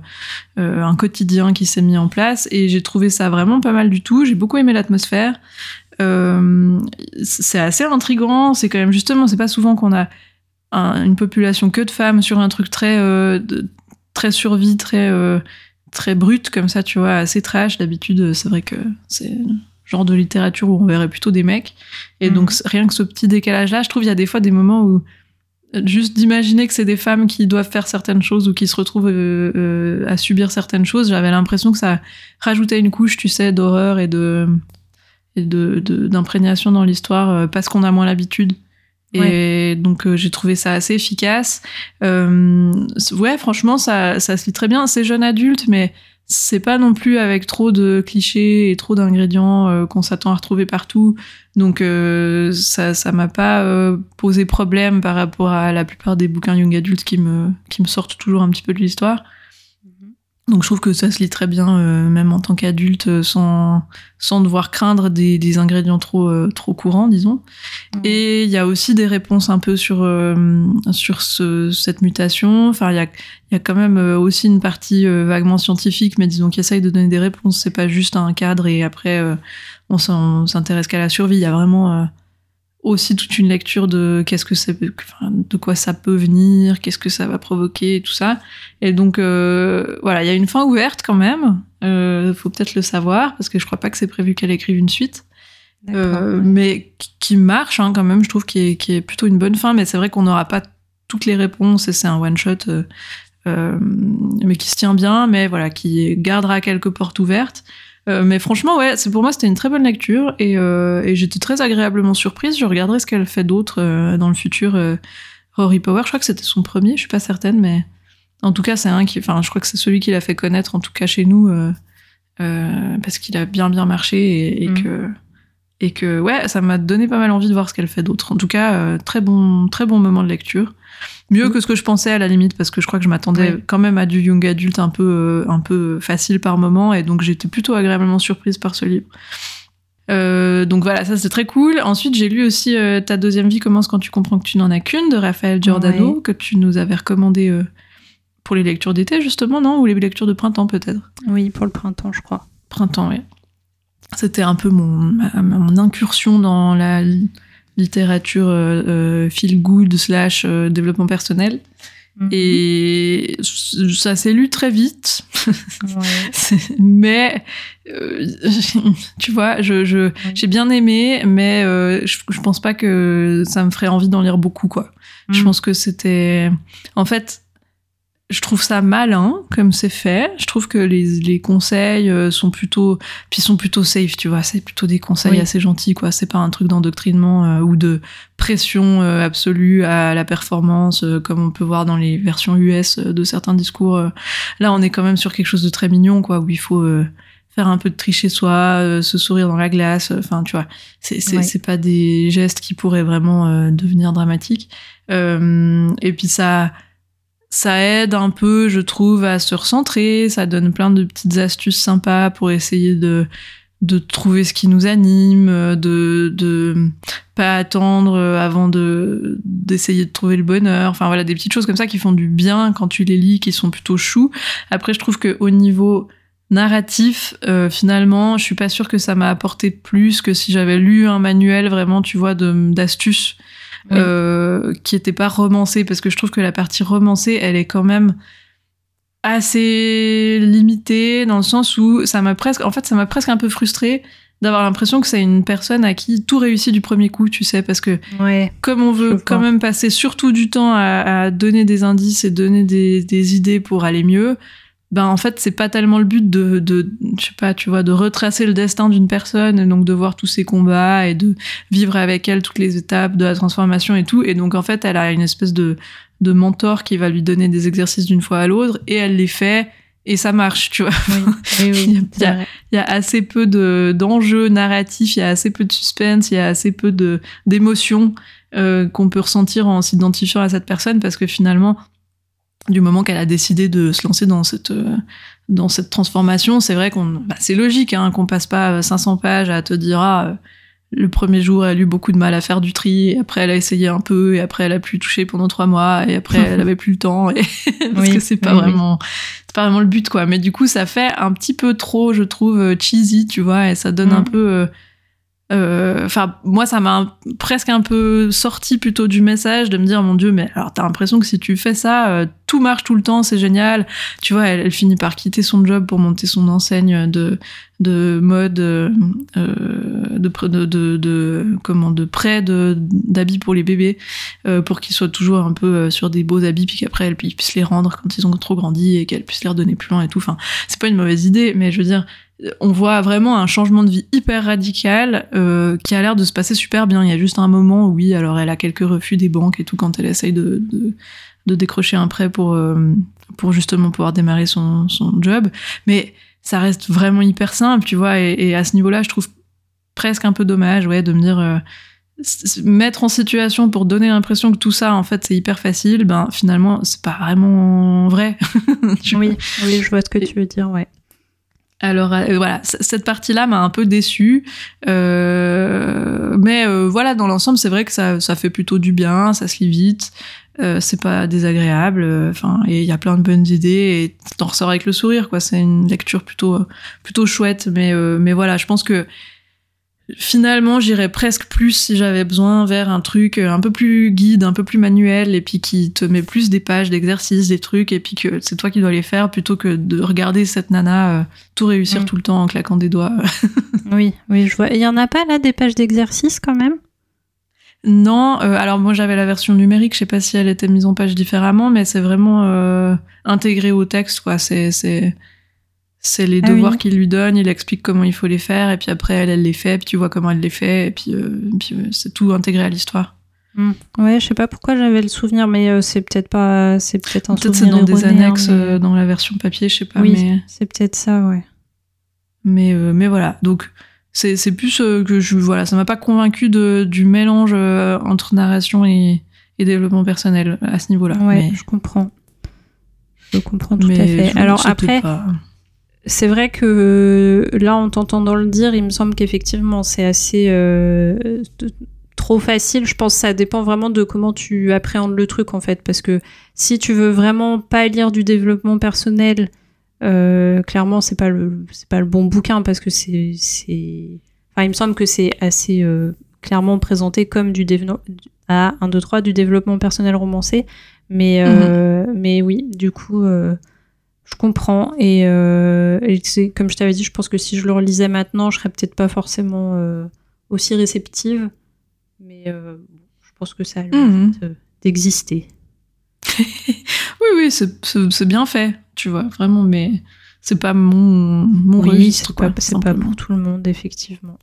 un quotidien qui s'est mis en place. Et j'ai trouvé ça vraiment pas mal du tout. J'ai beaucoup aimé l'atmosphère. c'est assez intrigant. C'est quand même justement, c'est pas souvent qu'on a une population que de femmes sur un truc très très survie, très très brut comme ça, tu vois, assez trash. D'habitude, c'est vrai que c'est genre de littérature où on verrait plutôt des mecs. Et donc, mhm. rien que ce petit décalage-là, je trouve il y a des fois des moments où euh, juste d'imaginer que c'est des femmes qui doivent faire certaines choses ou qui se retrouvent euh, euh, à subir certaines choses, j'avais l'impression que ça rajoutait une couche, tu sais, d'horreur et de et de d'imprégnation dans l'histoire parce qu'on a moins l'habitude. Et donc j'ai trouvé ça assez efficace. ouais, franchement, ça, ça se lit très bien. C'est jeune adulte, mais c'est pas non plus avec trop de clichés et trop d'ingrédients euh, qu'on s'attend à retrouver partout. Donc euh, ça ça m'a pas euh, posé problème par rapport à la plupart des bouquins young adultes qui me qui me sortent toujours un petit peu de l'histoire. Donc je trouve que ça se lit très bien, euh, même en tant qu'adulte, euh, sans, sans devoir craindre des, des ingrédients trop, euh, trop courants, disons. Et il y a aussi des réponses un peu sur, sur ce, cette mutation. Enfin, il y a, y a quand même aussi une partie vaguement scientifique, mais disons qui essaye de donner des réponses. C'est pas juste un cadre et après on s'intéresse qu'à la survie. Il y a vraiment aussi toute une lecture de qu'est-ce que c'est, de quoi ça peut venir, qu'est-ce que ça va provoquer, tout ça. Et donc euh, voilà, il y a une fin ouverte quand même. Euh, faut peut-être le savoir parce que je crois pas que c'est prévu qu'elle écrive une suite. Euh, mais qui marche hein, quand même, je trouve, qui est, est plutôt une bonne fin. Mais c'est vrai qu'on n'aura pas toutes les réponses et c'est un one shot, euh, mais qui se tient bien, mais voilà, qui gardera quelques portes ouvertes. Euh, mais franchement, ouais, c'est pour moi c'était une très bonne lecture et, euh, et j'étais très agréablement surprise. Je regarderai ce qu'elle fait d'autre euh, dans le futur. Rory Power, je crois que c'était son premier, je suis pas certaine, mais en tout cas c'est un qui, enfin, je crois que c'est celui qui l'a fait connaître en tout cas chez nous parce qu'il a bien bien marché et, et Mm. que et que ouais, ça m'a donné pas mal envie de voir ce qu'elle fait d'autre. En tout cas, très bon très bon moment de lecture. Mieux que ce que je pensais à la limite parce que je crois que je m'attendais quand même à du young adulte un peu euh, un peu facile par moment et donc j'étais plutôt agréablement surprise par ce livre. Euh, donc voilà, ça c'est très cool. Ensuite, j'ai lu aussi euh, Ta deuxième vie commence quand tu comprends que tu n'en as qu'une de Raphaël Giordano que tu nous avais recommandé euh, pour les lectures d'été justement, non? Ou les lectures de printemps peut-être? Oui, pour le printemps, je crois. Printemps, oui. C'était un peu mon, incursion dans la li- littérature euh, euh, feel good slash euh, développement personnel. Mhm. Et ça s'est lu très vite. Ouais. Mais euh, tu vois, je, j'ai bien aimé, mais je, je pense pas que ça me ferait envie d'en lire beaucoup, quoi. Je Mm. pense que c'était, en fait, je trouve ça malin comme c'est fait. Je trouve que les, les conseils euh, sont plutôt, puis sont plutôt safe, tu vois. C'est plutôt des conseils Oui. assez gentils, quoi. C'est pas un truc d'endoctrinement euh, ou de pression euh, absolue à la performance, euh, comme on peut voir dans les versions US euh, de certains discours. euh. Là, on est quand même sur quelque chose de très mignon, quoi, où il faut euh, faire un peu de tri chez soi, euh, se sourire dans la glace. Enfin, tu vois, c'est c'est Ouais. pas des gestes qui pourraient vraiment euh, devenir dramatiques. Euh, et puis ça, ça aide un peu, je trouve, à se recentrer. Ça donne plein de petites astuces sympas pour essayer de de trouver ce qui nous anime, de de pas attendre avant de d'essayer de trouver le bonheur. Enfin voilà, des petites choses comme ça qui font du bien quand tu les lis, qui sont plutôt choux. Après, je trouve que au niveau narratif, euh, finalement, je suis pas sûre que ça m'a apporté plus que si j'avais lu un manuel vraiment, tu vois, d'astuces Oui. euh, qui était pas romancé, parce que je trouve que la partie romancée, elle est quand même assez limitée dans le sens où ça m'a presque, en fait, ça m'a presque un peu frustrée d'avoir l'impression que c'est une personne à qui tout réussit du premier coup, tu sais, parce que Ouais. comme on veut quand même passer surtout du temps à, à donner des indices et donner des, des idées pour aller mieux, ben en fait c'est pas tellement le but de, de je sais pas tu vois de retracer le destin d'une personne et donc de voir tous ses combats et de vivre avec elle toutes les étapes de la transformation et tout. Et donc en fait elle a une espèce de de mentor qui va lui donner des exercices d'une fois à l'autre et elle les fait et ça marche tu vois. Oui, oui, y a- il y a assez peu de d'enjeux narratifs, il y a assez peu de suspense, il y a assez peu de d'émotions euh, qu'on peut ressentir en s'identifiant à cette personne parce que finalement, du moment qu'elle a décidé de se lancer dans cette euh, dans cette transformation, c'est vrai qu'on bah, c'est logique hein, qu'on passe pas euh, 500 pages à te dire ah euh, le premier jour, elle a eu beaucoup de mal à faire du tri, et après elle a essayé un peu, et après elle a pu toucher pendant trois mois, et après elle avait plus le temps, et parce Oui, que c'est pas oui, oui. vraiment, c'est pas vraiment le but quoi. Mais du coup, ça fait un petit peu trop, je trouve, euh, cheesy, tu vois, et ça donne Mm. un peu. Euh, Enfin, moi, ça m'a presque un peu sorti plutôt du message de me dire, mon Dieu, mais alors t'as l'impression que si tu fais ça, euh, tout marche tout le temps, c'est génial. Tu vois, elle, finit par quitter son job pour monter son enseigne de de mode, euh, de, de, de, de comment, de prêt d'habits pour les bébés, euh, pour qu'ils soient toujours un peu sur des beaux habits, puis qu'après elle ils puissent les rendre quand ils ont trop grandi et qu'elle puisse les redonner plus loin et tout. Enfin, c'est pas une mauvaise idée, mais je veux dire, on voit vraiment un changement de vie hyper radical euh, qui a l'air de se passer super bien. Il y a juste un moment où, oui, alors elle a quelques refus des banques et tout quand elle essaye de, de, de décrocher un prêt pour, euh, pour justement pouvoir démarrer son, son job. Mais ça reste vraiment hyper simple, tu vois. Et, et à ce niveau-là, je trouve presque un peu dommage, ouais, de me dire euh, mettre en situation pour donner l'impression que tout ça, en fait, c'est hyper facile. Ben finalement, c'est pas vraiment vrai. oui, oui, je vois ce que tu veux dire, ouais. Alors euh, voilà, cette partie-là m'a un peu déçue, euh, mais euh, voilà, dans l'ensemble, c'est vrai que ça, ça fait plutôt du bien, ça se lit vite, c'est pas désagréable, enfin, et il y a plein de bonnes idées, et t'en ressors avec le sourire, quoi. C'est une lecture plutôt, plutôt chouette, mais, mais voilà, je pense que finalement, j'irais presque plus si j'avais besoin vers un truc un peu plus guide, un peu plus manuel, et puis qui te met plus des pages d'exercices, des trucs, et puis que c'est toi qui dois les faire plutôt que de regarder cette nana euh, tout réussir tout le temps en claquant des doigts. Oui, oui, je vois. Il y en a pas là des pages d'exercice quand même? Non, euh, alors moi j'avais la version numérique, je sais pas si elle était mise en page différemment, mais c'est vraiment euh, intégré au texte, quoi. C'est c'est c'est les Ah devoirs oui. qu'il lui donne, il explique comment il faut les faire, et puis après elle elle les fait, puis tu vois comment elle les fait, et puis, euh, puis euh, c'est tout intégré à l'histoire. Ouais, je sais pas pourquoi j'avais le souvenir, mais euh, c'est peut-être pas, c'est peut-être un Peut-être c'est souvenir dans des erroné, hein, annexes mais- dans la version papier, je sais pas, Oui, mais c'est peut-être ça, ouais. mais mais voilà. Donc c'est plus que je voilà, ça m'a pas convaincu du mélange entre narration et, et développement personnel à ce niveau-là. Ouais, mais, je comprends. Je comprends tout mais à fait. Alors après, pas- c'est vrai que là, en t'entendant le dire, il me semble qu'effectivement, c'est assez euh, trop facile. Je pense que ça dépend vraiment de comment tu appréhendes le truc, en fait. Parce que si tu veux vraiment pas lire du développement personnel, euh, clairement, c'est pas le, c'est pas le bon bouquin parce que c'est, c'est, enfin, il me semble que c'est assez euh, clairement présenté comme du développement, à 1, 2, 3, du développement personnel romancé. Mais, euh, mais oui, du coup, euh, je comprends. Et, euh, et c'est comme je t'avais dit, je pense que si je le relisais maintenant, je serais peut-être pas forcément euh, aussi réceptive. Mais euh, je pense que ça a le Mhm. mérite d'exister. Oui, oui, c'est- bien fait, tu vois, vraiment, mais c'est pas mon, mon oui, registre, c'est pas, pas pour tout le monde, effectivement.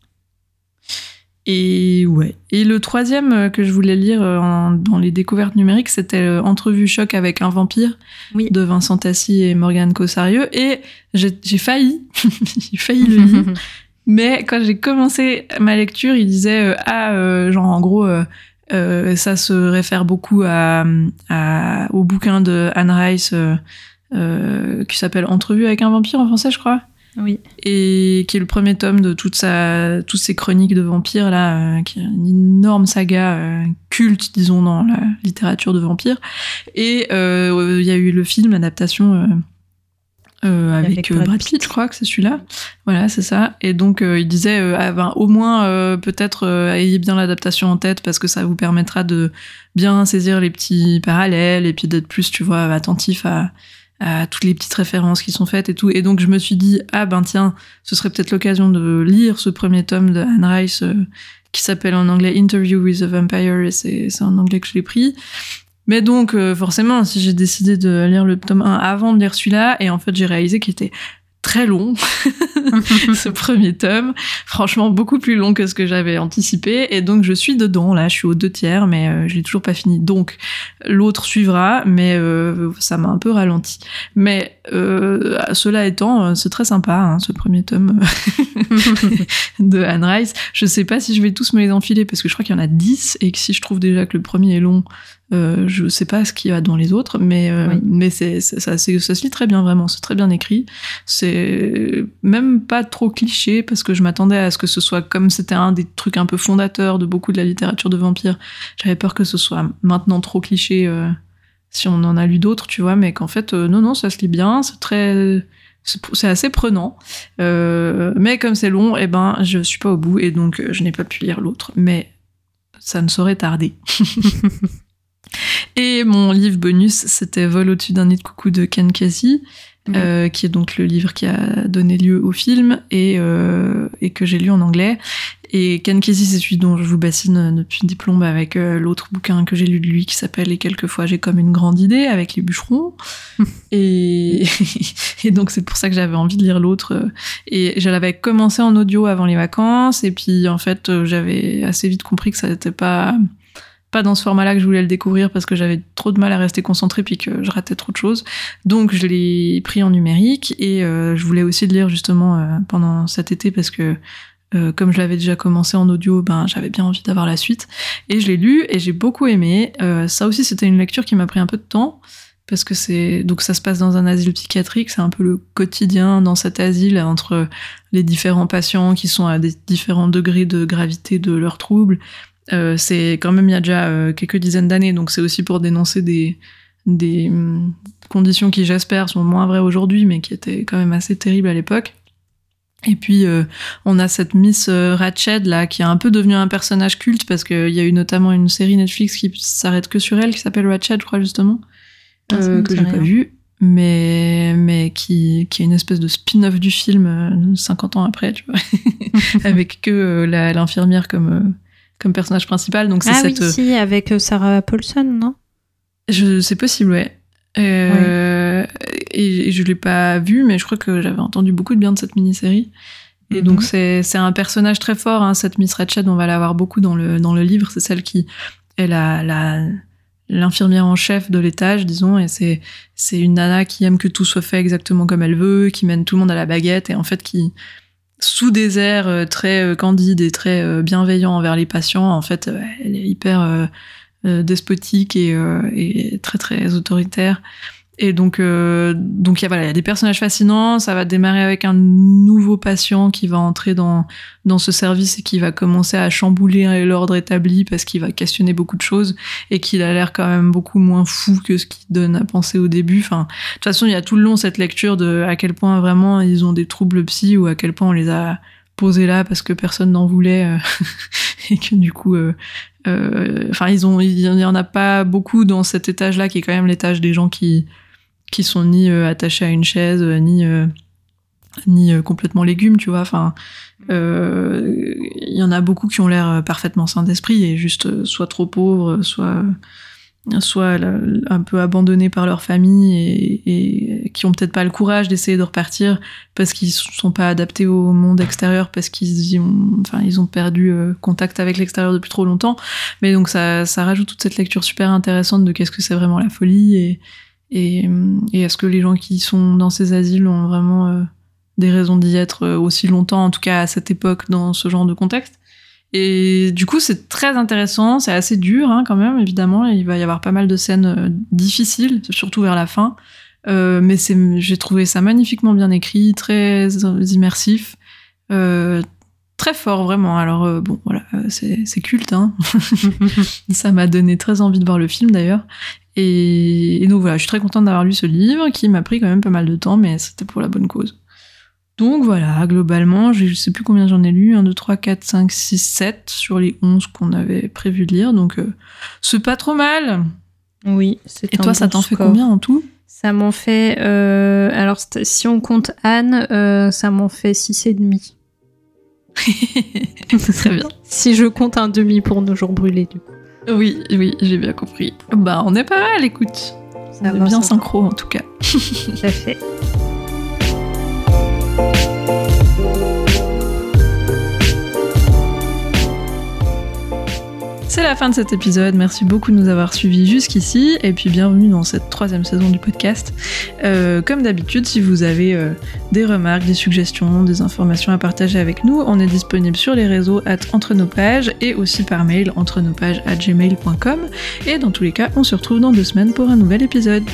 Et ouais. Et le troisième euh, que je voulais lire euh, en- dans les découvertes numériques, c'était euh, Entrevue choc avec un vampire Oui. de Vincent Tassi et Morgane Cossarieux. Et j'ai failli, j'ai failli le lire. Mais quand j'ai commencé ma lecture, il disait euh, ah euh, genre en gros euh, ça se réfère beaucoup à, à- au bouquin de Anne Rice qui s'appelle Entrevue avec un vampire en français, je crois oui. et qui est le premier tome de toute sa, toutes ces chroniques de vampires là, euh, qui est une énorme saga euh, culte, disons, dans la littérature de vampires. Et euh, il y a eu le film, l'adaptation euh, euh, avec, Avec Brad Pitt. Pitt, je crois que c'est celui-là. Voilà, c'est ça. Et donc euh, il disait, euh, ah ben, au moins peut-être ayez bien l'adaptation en tête parce que ça vous permettra de bien saisir les petits parallèles et puis d'être plus, tu vois, attentif à à toutes les petites références qui sont faites et tout. Et donc je me suis dit, ah ben tiens, ce serait peut-être l'occasion de lire ce premier tome de Anne Rice euh, qui s'appelle en anglais Interview with a Vampire et c'est en anglais que je l'ai pris. Mais donc euh, forcément, si j'ai décidé de lire le tome 1 avant de lire celui-là, et en fait j'ai réalisé qu'il était très long, ce premier tome. Franchement, beaucoup plus long que ce que j'avais anticipé. Et donc, je suis dedans, là. Je suis aux deux tiers, mais euh, je l'ai toujours pas fini. Donc, l'autre suivra, mais euh, ça m'a un peu ralenti. Mais euh, cela étant, euh, c'est très sympa, hein, ce premier tome de Anne Rice. Je sais pas si je vais tous me les enfiler, parce que je crois qu'il y en a 10, et que si je trouve déjà que le premier est long, euh, je sais pas ce qu'il y a dans les autres, mais, euh, Oui. mais c'est, ça, c'est- ça se lit très bien, vraiment. C'est très bien écrit. C'est même pas trop cliché, parce que je m'attendais à ce que ce soit comme c'était un des trucs un peu fondateurs de beaucoup de la littérature de vampires. J'avais peur que ce soit maintenant trop cliché euh, si on en a lu d'autres, tu vois, mais qu'en fait, euh, non, non, ça se lit bien, c'est très. C'est assez prenant. Euh, mais comme c'est long, eh ben, je suis pas au bout, et donc je n'ai pas pu lire l'autre. Mais ça ne saurait tarder. Et mon livre bonus, c'était Vol au-dessus d'un nid de coucou de Ken Kesey, Mhm. euh, qui est donc le livre qui a donné lieu au film et, euh, et que j'ai lu en anglais. Et Ken Kesey, c'est celui dont je vous bassine depuis des plombes avec euh, l'autre bouquin que j'ai lu de lui qui s'appelle Et quelquefois j'ai comme une grande idée avec les bûcherons. et, et donc c'est pour ça que j'avais envie de lire l'autre. Et je l'avais commencé en audio avant les vacances et puis en fait j'avais assez vite compris que ça n'était pas pas dans ce format-là que je voulais le découvrir parce que j'avais trop de mal à rester concentrée puis que je ratais trop de choses. Donc je l'ai pris en numérique et euh, je voulais aussi le lire justement euh, pendant cet été parce que euh, comme je l'avais déjà commencé en audio, ben j'avais bien envie d'avoir la suite et je l'ai lu et j'ai beaucoup aimé. ça aussi c'était une lecture qui m'a pris un peu de temps parce que c'est donc ça se passe dans un asile psychiatrique, c'est un peu le quotidien dans cet asile entre les différents patients qui sont à des différents degrés de gravité de leurs troubles. Euh, c'est quand même il y a déjà euh, quelques dizaines d'années, donc c'est aussi pour dénoncer des des hum, conditions qui j'espère sont moins vraies aujourd'hui, mais qui étaient quand même assez terribles à l'époque. Et puis euh, on a cette Miss Ratched là qui est un peu devenue un personnage culte parce qu'il y a eu notamment une série Netflix qui s'arrête que sur elle qui s'appelle Ratched je crois justement. Euh, que j'ai pas vu, mais, mais qui, qui est une espèce de spin-off du film 50 euh, ans après, tu vois, avec que l'infirmière comme, comme personnage principal. Donc c'est ah cette, oui, si, avec Sarah Paulson, non? C'est possible, ouais. Et, et, je l'ai pas vu, mais je crois que j'avais entendu beaucoup de bien de cette mini-série. Et donc mhm. c'est un personnage très fort, hein, cette Miss Ratched, on va la voir beaucoup dans le, dans le livre, c'est celle qui est la, la, l'infirmière en chef de l'étage, disons, et c'est c'est une nana qui aime que tout soit fait exactement comme elle veut, qui mène tout le monde à la baguette et en fait qui sous des airs euh, très euh, candides et très euh, bienveillants envers les patients, en fait, elle est hyper despotique et, et, très très autoritaire. Et donc, euh, donc il voilà, il y a des personnages fascinants. Ça va démarrer avec un nouveau patient qui va entrer dans dans ce service et qui va commencer à chambouler l'ordre établi parce qu'il va questionner beaucoup de choses et qu'il a l'air quand même beaucoup moins fou que ce qu'il donne à penser au début. Enfin, de toute façon, il y a tout le long cette lecture de à quel point vraiment ils ont des troubles psy ou à quel point on les a posés là parce que personne n'en voulait euh, et que du coup euh, euh, enfin ils ont il y en a pas beaucoup dans cet étage là qui est quand même l'étage des gens qui qui sont ni euh, attachés à une chaise, euh, ni euh, ni complètement légumes, tu vois. Enfin, il y en a beaucoup qui ont l'air parfaitement sains d'esprit et juste soit trop pauvres, soit soit un peu abandonnés par leur famille et, qui ont peut-être pas le courage d'essayer de repartir parce qu'ils sont pas adaptés au monde extérieur parce qu'ils ont enfin ils ont perdu contact avec l'extérieur depuis trop longtemps mais donc ça ça rajoute toute cette lecture super intéressante de qu'est-ce que c'est vraiment la folie et et, et est-ce que les gens qui sont dans ces asiles ont vraiment euh, des raisons d'y être euh, aussi longtemps, en tout cas à cette époque, dans ce genre de contexte? Et du coup, c'est très intéressant, c'est assez dur hein, quand même, évidemment. Il va y avoir pas mal de scènes euh, difficiles, surtout vers la fin. Euh, mais j'ai trouvé ça magnifiquement bien écrit, très immersif. Euh, très fort vraiment. Alors bon, voilà, c'est culte. Hein ça m'a donné très envie de voir le film d'ailleurs. Et, donc voilà, je suis très contente d'avoir lu ce livre qui m'a pris quand même pas mal de temps, mais c'était pour la bonne cause. Donc voilà, globalement, je sais plus combien j'en ai lu, 1, 2, 3, 4, 5, 6, 7 sur les 11 qu'on avait prévu de lire, donc euh, c'est pas trop mal. Oui, c'est Et toi, ça t'en fait combien en tout? Ça m'en fait. Euh, alors, si on compte Anne, euh, ça m'en fait 6,5. très bien. si je compte un demi pour nos jours brûlés, du coup. Oui, oui, j'ai bien compris. Bah, on est pas mal, écoute. Ça on est bien synchro en tout cas. Tout à fait. C'est la fin de cet épisode. Merci beaucoup de nous avoir suivis jusqu'ici. Et puis bienvenue dans cette troisième saison du podcast. Euh, comme d'habitude, si vous avez euh, des remarques, des suggestions, des informations à partager avec nous, on est disponible sur les réseaux entre nos pages et aussi par mail entre nos pages à gmail.com. Et dans tous les cas, on se retrouve dans deux semaines pour un nouvel épisode.